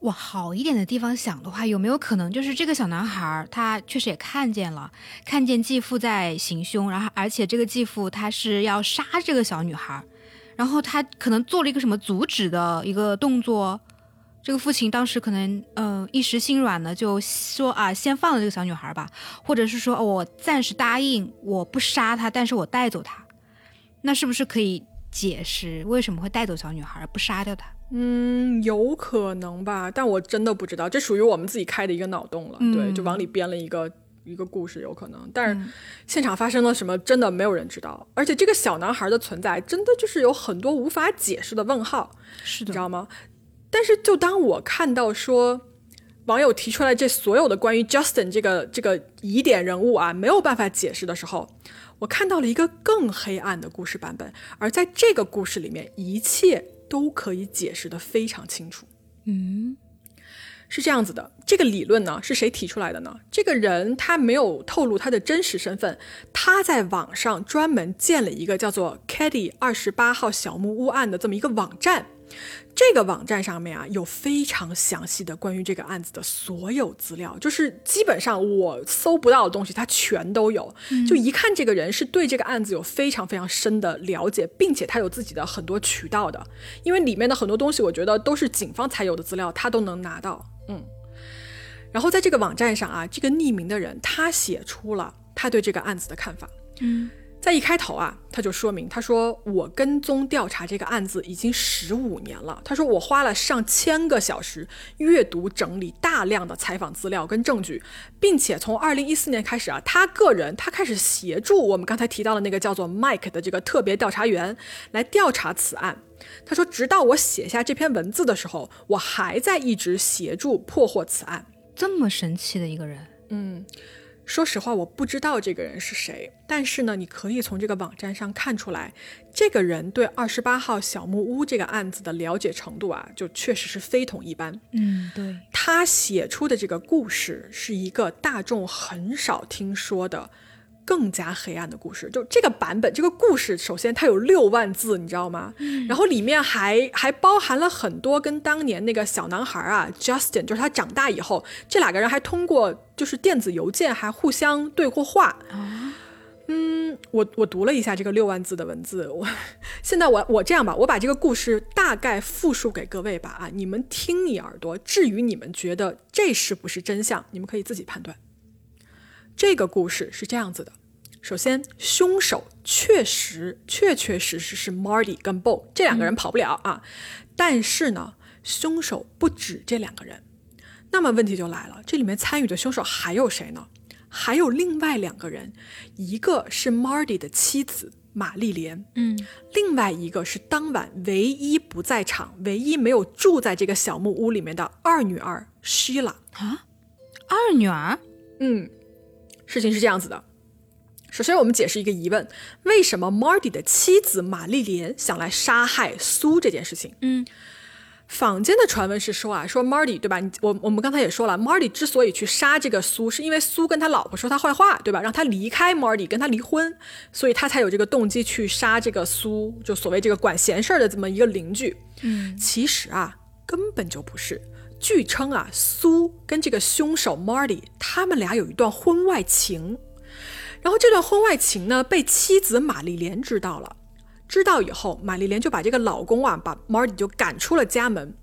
往好一点的地方想的话，有没有可能就是这个小男孩他确实也看见了，看见继父在行凶，然后而且这个继父他是要杀这个小女孩，然后他可能做了一个什么阻止的一个动作，这个父亲当时可能呃一时心软呢，就说啊先放了这个小女孩吧，或者是说我暂时答应我不杀她，但是我带走她，那是不是可以解释为什么会带走小女孩不杀掉她？嗯，有可能吧，但我真的不知道，这属于我们自己开的一个脑洞了。对，就往里编了一个一个故事，有可能。但是现场发生了什么，真的没有人知道。而且这个小男孩的存在，真的就是有很多无法解释的问号，是的，你知道吗？但是就当我看到说网友提出来这所有的关于 Justin 这个这个疑点人物啊，没有办法解释的时候，我看到了一个更黑暗的故事版本。而在这个故事里面，一切。都可以解释的非常清楚。嗯，是这样子的。这个理论呢，是谁提出来的呢？这个人他没有透露他的真实身份，他在网上专门建了一个叫做 “Caddy 二十八号小木屋案”的这么一个网站。这个网站上面啊，有非常详细的关于这个案子的所有资料，就是基本上我搜不到的东西，它全都有。就一看这个人是对这个案子有非常非常深的了解，并且他有自己的很多渠道的，因为里面的很多东西，我觉得都是警方才有的资料，他都能拿到。嗯，然后在这个网站上啊，这个匿名的人他写出了他对这个案子的看法。嗯。在一开头啊，他就说明，他说我跟踪调查这个案子已经十五年了。他说我花了上千个小时阅读整理大量的采访资料跟证据，并且从二零一四年开始啊，他个人他开始协助我们刚才提到的那个叫做 Mike 的这个特别调查员来调查此案。他说，直到我写下这篇文字的时候，我还在一直协助破获此案。这么神奇的一个人？嗯，说实话，我不知道这个人是谁，但是呢，你可以从这个网站上看出来，这个人对二十八号小木屋这个案子的了解程度啊，就确实是非同一般。嗯，对，他写出的这个故事是一个大众很少听说的。更加黑暗的故事，就这个版本，这个故事首先它有六万字，你知道吗？然后里面还还包含了很多跟当年那个小男孩啊，Justin，就是他长大以后，这两个人还通过就是电子邮件还互相对过话。嗯，我我读了一下这个六万字的文字，我现在我我这样吧，我把这个故事大概复述给各位吧啊，你们听一耳朵，至于你们觉得这是不是真相，你们可以自己判断。这个故事是这样子的。首先，凶手确实确确实实是 Marty 跟 Bo 这两个人跑不了啊。但是呢，凶手不止这两个人。那么问题就来了，这里面参与的凶手还有谁呢？还有另外两个人，一个是 Marty 的妻子玛丽莲，嗯，另外一个是当晚唯一不在场、唯一没有住在这个小木屋里面的二女儿 Sheila。啊，二女儿？嗯，事情是这样子的。首先，我们解释一个疑问：为什么 Marty 的妻子玛丽莲想来杀害苏这件事情？嗯，坊间的传闻是说啊，说 Marty 对吧？我我们刚才也说了，Marty 之所以去杀这个苏，是因为苏跟他老婆说他坏话，对吧？让他离开 Marty，跟他离婚，所以他才有这个动机去杀这个苏，就所谓这个管闲事儿的这么一个邻居。嗯，其实啊，根本就不是。据称啊，苏跟这个凶手 Marty 他们俩有一段婚外情。然后这段婚外情呢，被妻子玛丽莲知道了。知道以后，玛丽莲就把这个老公啊，把 Marty 就赶出了家门。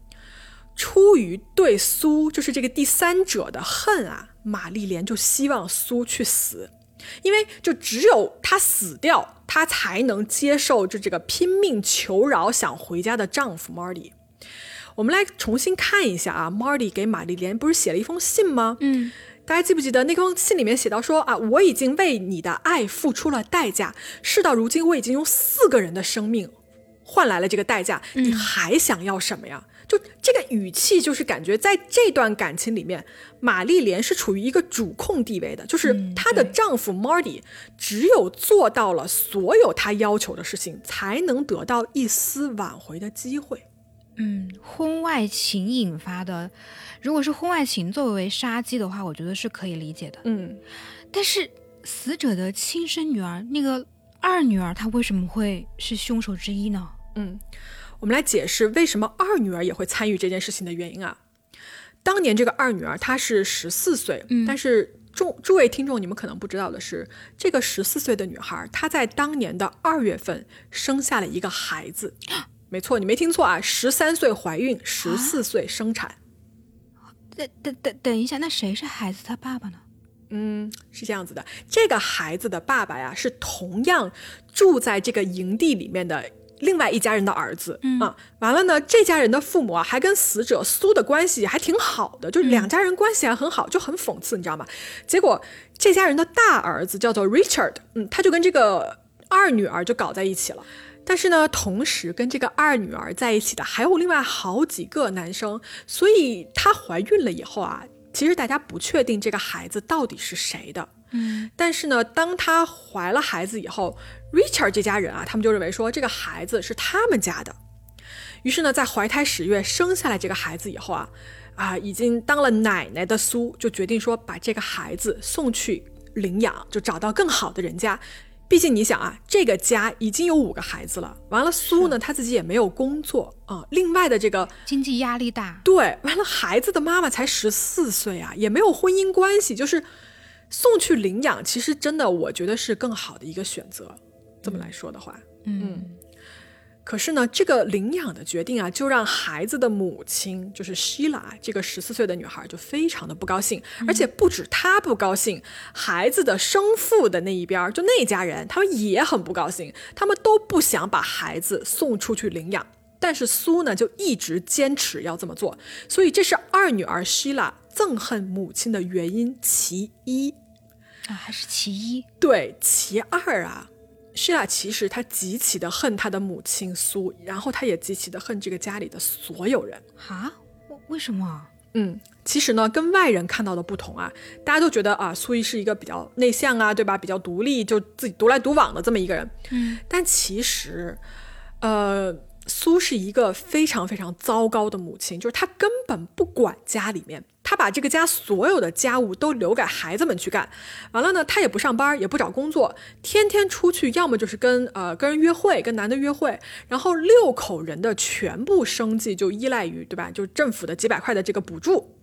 出于对苏就是这个第三者的恨啊，玛丽莲就希望苏去死，因为就只有他死掉，她才能接受就这个拼命求饶想回家的丈夫 Marty。我们来重新看一下啊，Marty 给玛丽莲不是写了一封信吗？嗯。大家记不记得那封信里面写到说啊，我已经为你的爱付出了代价，事到如今我已经用四个人的生命换来了这个代价，你还想要什么呀？就这个语气，就是感觉在这段感情里面，玛丽莲是处于一个主控地位的，就是她的丈夫 Marty 只有做到了所有她要求的事情，才能得到一丝挽回的机会。嗯，婚外情引发的，如果是婚外情作为杀机的话，我觉得是可以理解的。嗯，但是死者的亲生女儿那个二女儿，她为什么会是凶手之一呢？嗯，我们来解释为什么二女儿也会参与这件事情的原因啊。当年这个二女儿她是十四岁，但是众诸位听众你们可能不知道的是，这个十四岁的女孩她在当年的二月份生下了一个孩子。没错，你没听错啊！十三岁怀孕，十四岁生产。等等等等一下，那谁是孩子他爸爸呢？嗯，是这样子的，这个孩子的爸爸呀，是同样住在这个营地里面的另外一家人的儿子啊。完了呢，这家人的父母啊，还跟死者苏的关系还挺好的，就两家人关系还很好，就很讽刺，你知道吗？结果这家人的大儿子叫做 Richard，嗯，他就跟这个二女儿就搞在一起了。但是呢，同时跟这个二女儿在一起的还有另外好几个男生，所以她怀孕了以后啊，其实大家不确定这个孩子到底是谁的。嗯，但是呢，当她怀了孩子以后，Richard 这家人啊，他们就认为说这个孩子是他们家的。于是呢，在怀胎十月生下来这个孩子以后啊，啊，已经当了奶奶的苏就决定说把这个孩子送去领养，就找到更好的人家。毕竟你想啊，这个家已经有五个孩子了，完了苏呢，他自己也没有工作啊。另外的这个经济压力大，对，完了孩子的妈妈才十四岁啊，也没有婚姻关系，就是送去领养，其实真的我觉得是更好的一个选择。这么来说的话，嗯。可是呢，这个领养的决定啊，就让孩子的母亲，就是希拉这个十四岁的女孩，就非常的不高兴。而且不止她不高兴，孩子的生父的那一边，就那家人，他们也很不高兴，他们都不想把孩子送出去领养。但是苏呢，就一直坚持要这么做。所以这是二女儿希拉憎恨母亲的原因其一啊，还是其一？对，其二啊。希拉其实他极其的恨他的母亲苏，然后他也极其的恨这个家里的所有人。哈？为为什么？嗯，其实呢，跟外人看到的不同啊，大家都觉得啊，苏伊是一个比较内向啊，对吧？比较独立，就自己独来独往的这么一个人。嗯，但其实，呃，苏是一个非常非常糟糕的母亲，就是她根本不管家里面，她把这个家所有的家务都留给孩子们去干。完了呢，她也不上班，也不找工作，天天出去，要么就是跟呃跟人约会，跟男的约会，然后六口人的全部生计就依赖于对吧？就政府的几百块的这个补助。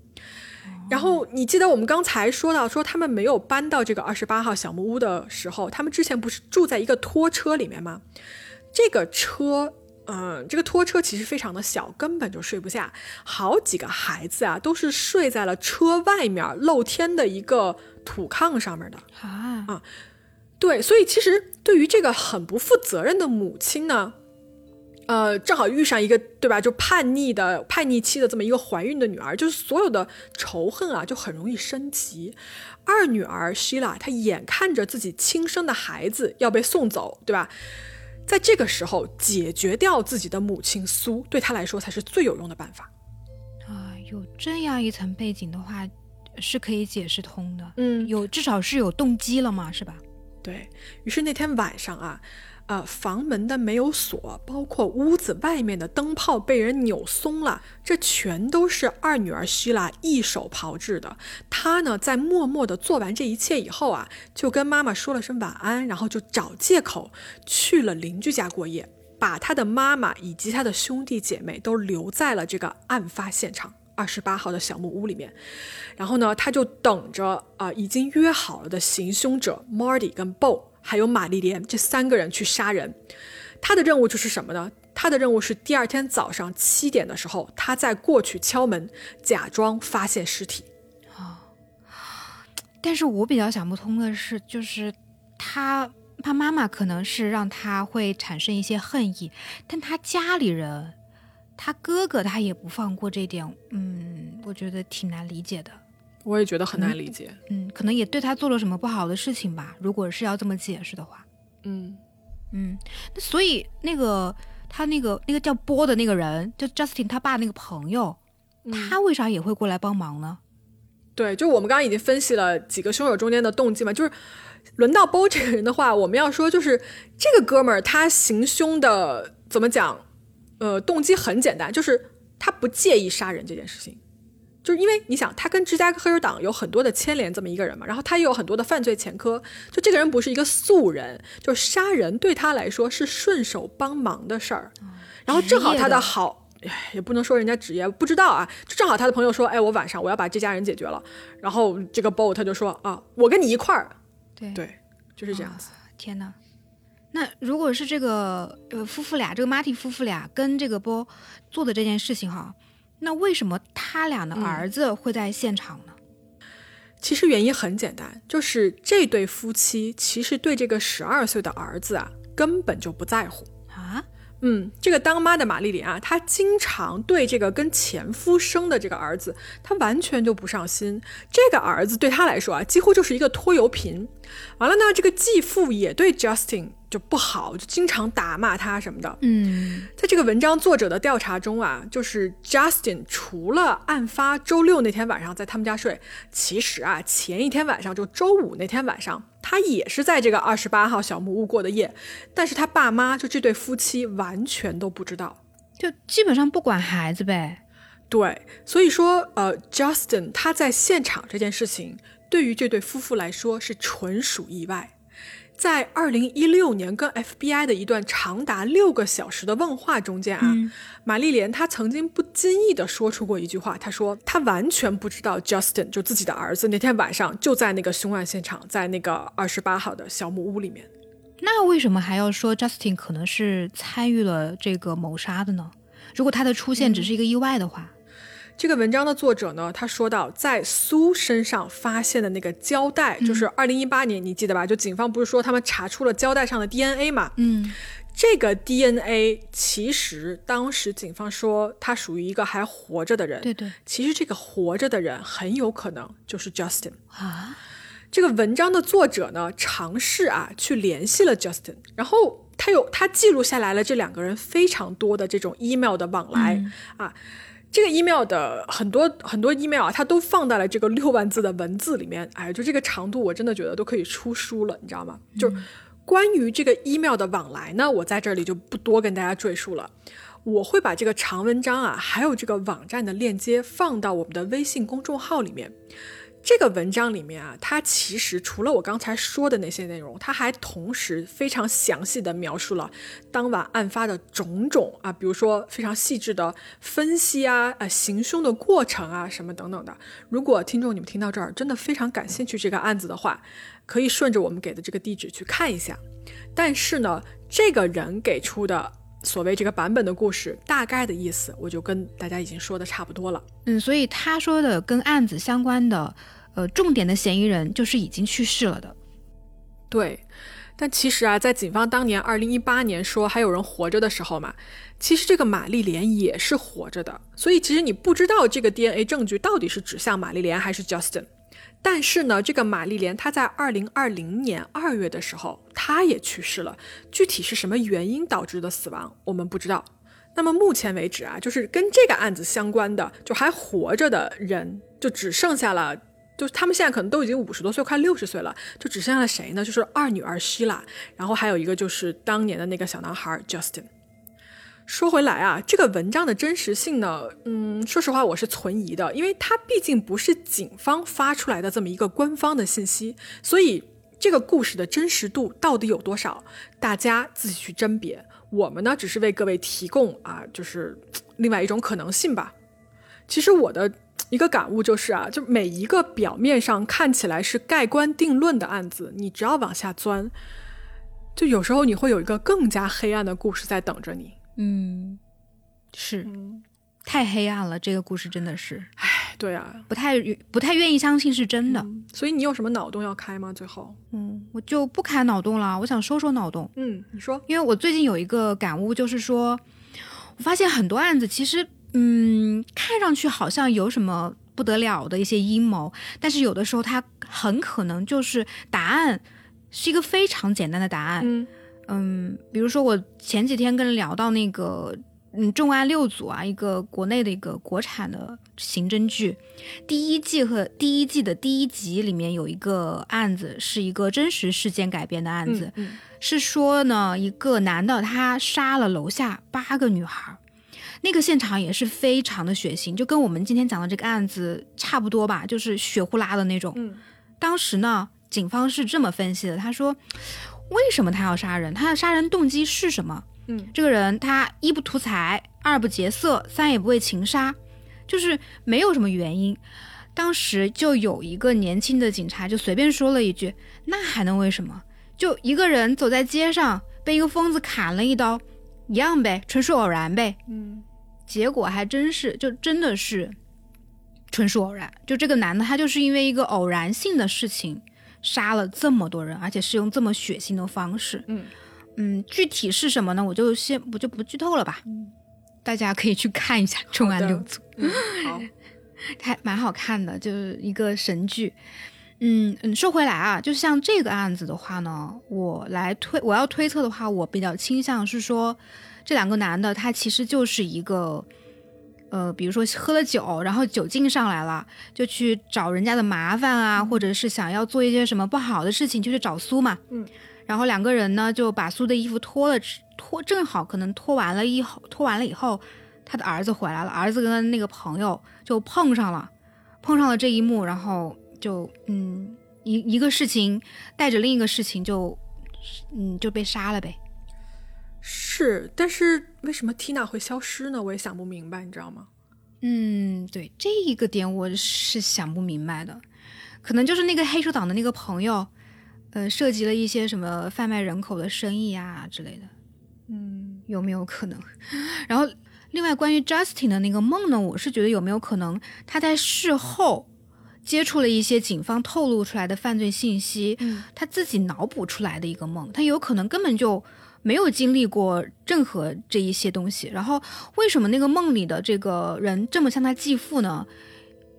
然后你记得我们刚才说到说他们没有搬到这个二十八号小木屋的时候，他们之前不是住在一个拖车里面吗？这个车，嗯、这个拖车其实非常的小，根本就睡不下，好几个孩子啊都是睡在了车外面露天的一个土炕上面的。啊啊，对，所以其实对于这个很不负责任的母亲呢，呃，正好遇上一个对吧，就叛逆的叛逆期的这么一个怀孕的女儿，就是所有的仇恨啊，就很容易升级。二女儿 Sheila，她眼看着自己亲生的孩子要被送走，对吧？在这个时候，解决掉自己的母亲苏，对他来说才是最有用的办法。啊，有这样一层背景的话，是可以解释通的。嗯有至少是有动机了嘛，是吧？对于是那天晚上啊，呃，房门的没有锁，包括屋子外面的灯泡被人扭松了，这全都是二女儿希拉一手炮制的。她呢，在默默的做完这一切以后啊，就跟妈妈说了声晚安，然后就找借口去了邻居家过夜，把她的妈妈以及她的兄弟姐妹都留在了这个案发现场。二十八号的小木屋里面，然后呢，他就等着啊、已经约好了的行凶者 Marty 跟 Bo 还有玛丽莲这三个人去杀人。他的任务就是什么呢？他的任务是第二天早上七点的时候，他再过去敲门，假装发现尸体。但是我比较想不通的是，就是他他妈妈可能是让他会产生一些恨意，但他家里人，他哥哥他也不放过这点，嗯，我觉得挺难理解的。我也觉得很难理解。嗯，可能也对他做了什么不好的事情吧。如果是要这么解释的话，嗯，嗯，那所以那个他那个那个叫波的那个人，就 Justin 他爸那个朋友，他为啥也会过来帮忙呢？对，就我们刚刚已经分析了几个凶手中间的动机嘛，就是轮到 Bo 这个人的话，我们要说就是这个哥们儿他行凶的怎么讲？呃，动机很简单，就是他不介意杀人这件事情。就是因为你想，他跟芝加哥黑手党有很多的牵连，这么一个人嘛，然后他也有很多的犯罪前科，就这个人不是一个素人，就杀人对他来说是顺手帮忙的事儿，然后正好他的好，哎也不能说人家职业不知道啊，就正好他的朋友说，哎，我晚上我要把这家人解决了，然后这个 Bo 他就说啊，我跟你一块儿，对。对，就是这样子，天哪！那如果是这个呃夫妇俩，这个 Marty 夫妇俩跟这个波做的这件事情哈，那为什么他俩的儿子会在现场呢？其实原因很简单，就是这对夫妻其实对这个十二岁的儿子啊根本就不在乎。啊，嗯，这个当妈的玛丽莲啊，她经常对这个跟前夫生的这个儿子，她完全就不上心。这个儿子对她来说啊，几乎就是一个拖油瓶。完了呢，这个继父也对 Justin 就不好，就经常打骂他什么的。嗯，在这个文章作者的调查中啊，就是 Justin 除了案发周六那天晚上在他们家睡，其实啊前一天晚上就周五那天晚上，他也是在这个二十八号小木屋过的夜，但是他爸妈就这对夫妻完全都不知道。就基本上不管孩子呗。对，所以说呃，Justin 他在现场这件事情，对于这对夫妇来说是纯属意外。在二零一六年跟 FBI 的一段长达六个小时的问话中间啊，玛丽莲她曾经不经意的说出过一句话，她说她完全不知道 Justin 就自己的儿子那天晚上就在那个凶案现场，在那个二十八号的小木屋里面。那为什么还要说 Justin 可能是参与了这个谋杀的呢？如果他的出现只是一个意外的话，这个文章的作者呢，他说到，在苏身上发现的那个胶带，就是二零一八年，你记得吧？就警方不是说他们查出了胶带上的 DNA 嘛？嗯，这个 DNA 其实当时警方说他属于一个还活着的人，对对其实这个活着的人很有可能就是 Justin。啊，这个文章的作者呢，尝试啊去联系了 Justin，然后他有他记录下来了这两个人非常多的这种 email 的往来、啊。这个 email 的很多很多 email 啊，它都放在了这个六万字的文字里面。哎，就这个长度，我真的觉得都可以出书了，你知道吗？就是关于这个 email 的往来呢，我在这里就不多跟大家赘述了。我会把这个长文章啊，还有这个网站的链接放到我们的微信公众号里面。这个文章里面啊，它其实除了我刚才说的那些内容，它还同时非常详细的描述了当晚案发的种种啊，比如说非常细致的分析啊，呃，行凶的过程啊，什么等等的。如果听众你们听到这儿真的非常感兴趣这个案子的话，可以顺着我们给的这个地址去看一下。但是呢，这个人给出的所谓这个版本的故事大概的意思，我就跟大家已经说的差不多了。嗯，所以他说的跟案子相关的，呃，重点的嫌疑人就是已经去世了的。对，但其实啊，在警方当年二零一八年说还有人活着的时候嘛，其实这个玛丽莲也是活着的，所以其实你不知道这个 DNA 证据到底是指向玛丽莲还是 Justin。但是呢，这个玛丽莲她在二零二零年二月的时候，她也去世了。具体是什么原因导致的死亡，我们不知道。那么目前为止啊，就是跟这个案子相关的，就还活着的人，就只剩下了，就是他们现在可能都已经五十多岁，快六十岁了，就只剩下了谁呢？就是二女儿希拉，然后还有一个就是当年的那个小男孩 Justin。说回来啊，这个文章的真实性呢，嗯，说实话我是存疑的，因为它毕竟不是警方发出来的这么一个官方的信息，所以这个故事的真实度到底有多少，大家自己去甄别。我们呢，只是为各位提供啊，就是另外一种可能性吧。其实我的一个感悟就是啊，就每一个表面上看起来是盖棺定论的案子，你只要往下钻，就有时候你会有一个更加黑暗的故事在等着你。嗯，是，太黑暗了。这个故事真的是，唉，对啊，不太不太愿意相信是真的。所以你有什么脑洞要开吗？最后，嗯，我就不开脑洞了，我想说说脑洞。嗯，你说，因为我最近有一个感悟，就是说，我发现很多案子其实，嗯，看上去好像有什么不得了的一些阴谋，但是有的时候它很可能就是答案是一个非常简单的答案。嗯。嗯，比如说我前几天跟人聊到那个，嗯，重案六组啊，一个国内的一个国产的刑侦剧，第一季和第一季的第一集里面有一个案子，是一个真实事件改编的案子，嗯是说呢，一个男的他杀了楼下八个女孩，那个现场也是非常的血腥，就跟我们今天讲的这个案子差不多吧，就是血呼啦的那种。嗯当时呢，警方是这么分析的，他说，为什么他要杀人？他的杀人动机是什么？嗯这个人他一不图财，二不劫色，三也不为情杀，就是没有什么原因。当时就有一个年轻的警察就随便说了一句：“那还能为什么？就一个人走在街上被一个疯子砍了一刀，一样呗，纯属偶然呗。”嗯结果还真是，就真的是纯属偶然。就这个男的，他就是因为一个偶然性的事情杀了这么多人，而且是用这么血腥的方式。嗯嗯，具体是什么呢？我就先我就不剧透了吧。大家可以去看一下《重案六组》，嗯，好，还蛮好看的，就是一个神剧。嗯嗯，说回来啊，就像这个案子的话呢，我来推，我要推测的话，我比较倾向是说，这两个男的他其实就是一个，呃，比如说喝了酒，然后酒劲上来了，就去找人家的麻烦啊，或者是想要做一些什么不好的事情，就去找苏嘛。嗯，然后两个人呢就把苏的衣服脱了，脱正好可能脱完了以后，脱完了以后，他的儿子回来了，儿子跟那个朋友就碰上了，碰上了这一幕，然后就嗯一一个事情带着另一个事情就嗯就被杀了呗。是，但是为什么 Tina 会消失呢？我也想不明白，你知道吗？嗯，对这一个点我是想不明白的，可能就是那个黑手党的那个朋友，呃，涉及了一些什么贩卖人口的生意啊之类的，嗯有没有可能？然后，另外关于 Justin 的那个梦呢，我是觉得有没有可能他在事后接触了一些警方透露出来的犯罪信息，嗯他自己脑补出来的一个梦，他有可能根本就没有经历过任何这一些东西。然后，为什么那个梦里的这个人这么像他继父呢？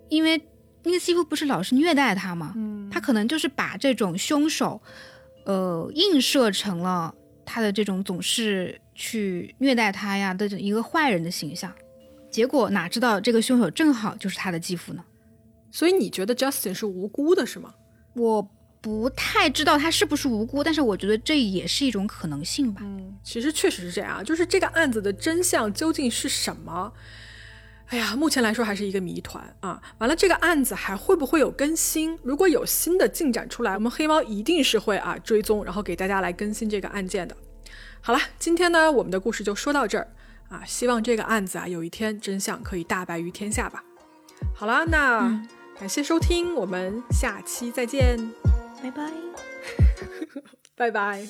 因为那个继父不是老是虐待他吗？嗯他可能就是把这种凶手，呃，映射成了他的这种总是去虐待他呀的一个坏人的形象。结果哪知道这个凶手正好就是他的继父呢？所以你觉得 Justin 是无辜的，是吗？我不太知道他是不是无辜，但是我觉得这也是一种可能性吧。嗯其实确实是这样，就是这个案子的真相究竟是什么？哎呀，目前来说还是一个谜团啊。完了，这个案子还会不会有更新？如果有新的进展出来，我们黑猫一定是会啊追踪，然后给大家来更新这个案件的。好了，今天呢，我们的故事就说到这儿啊。希望这个案子啊，有一天真相可以大白于天下吧。好了，那感谢收听，我们下期再见，Bye bye. bye bye.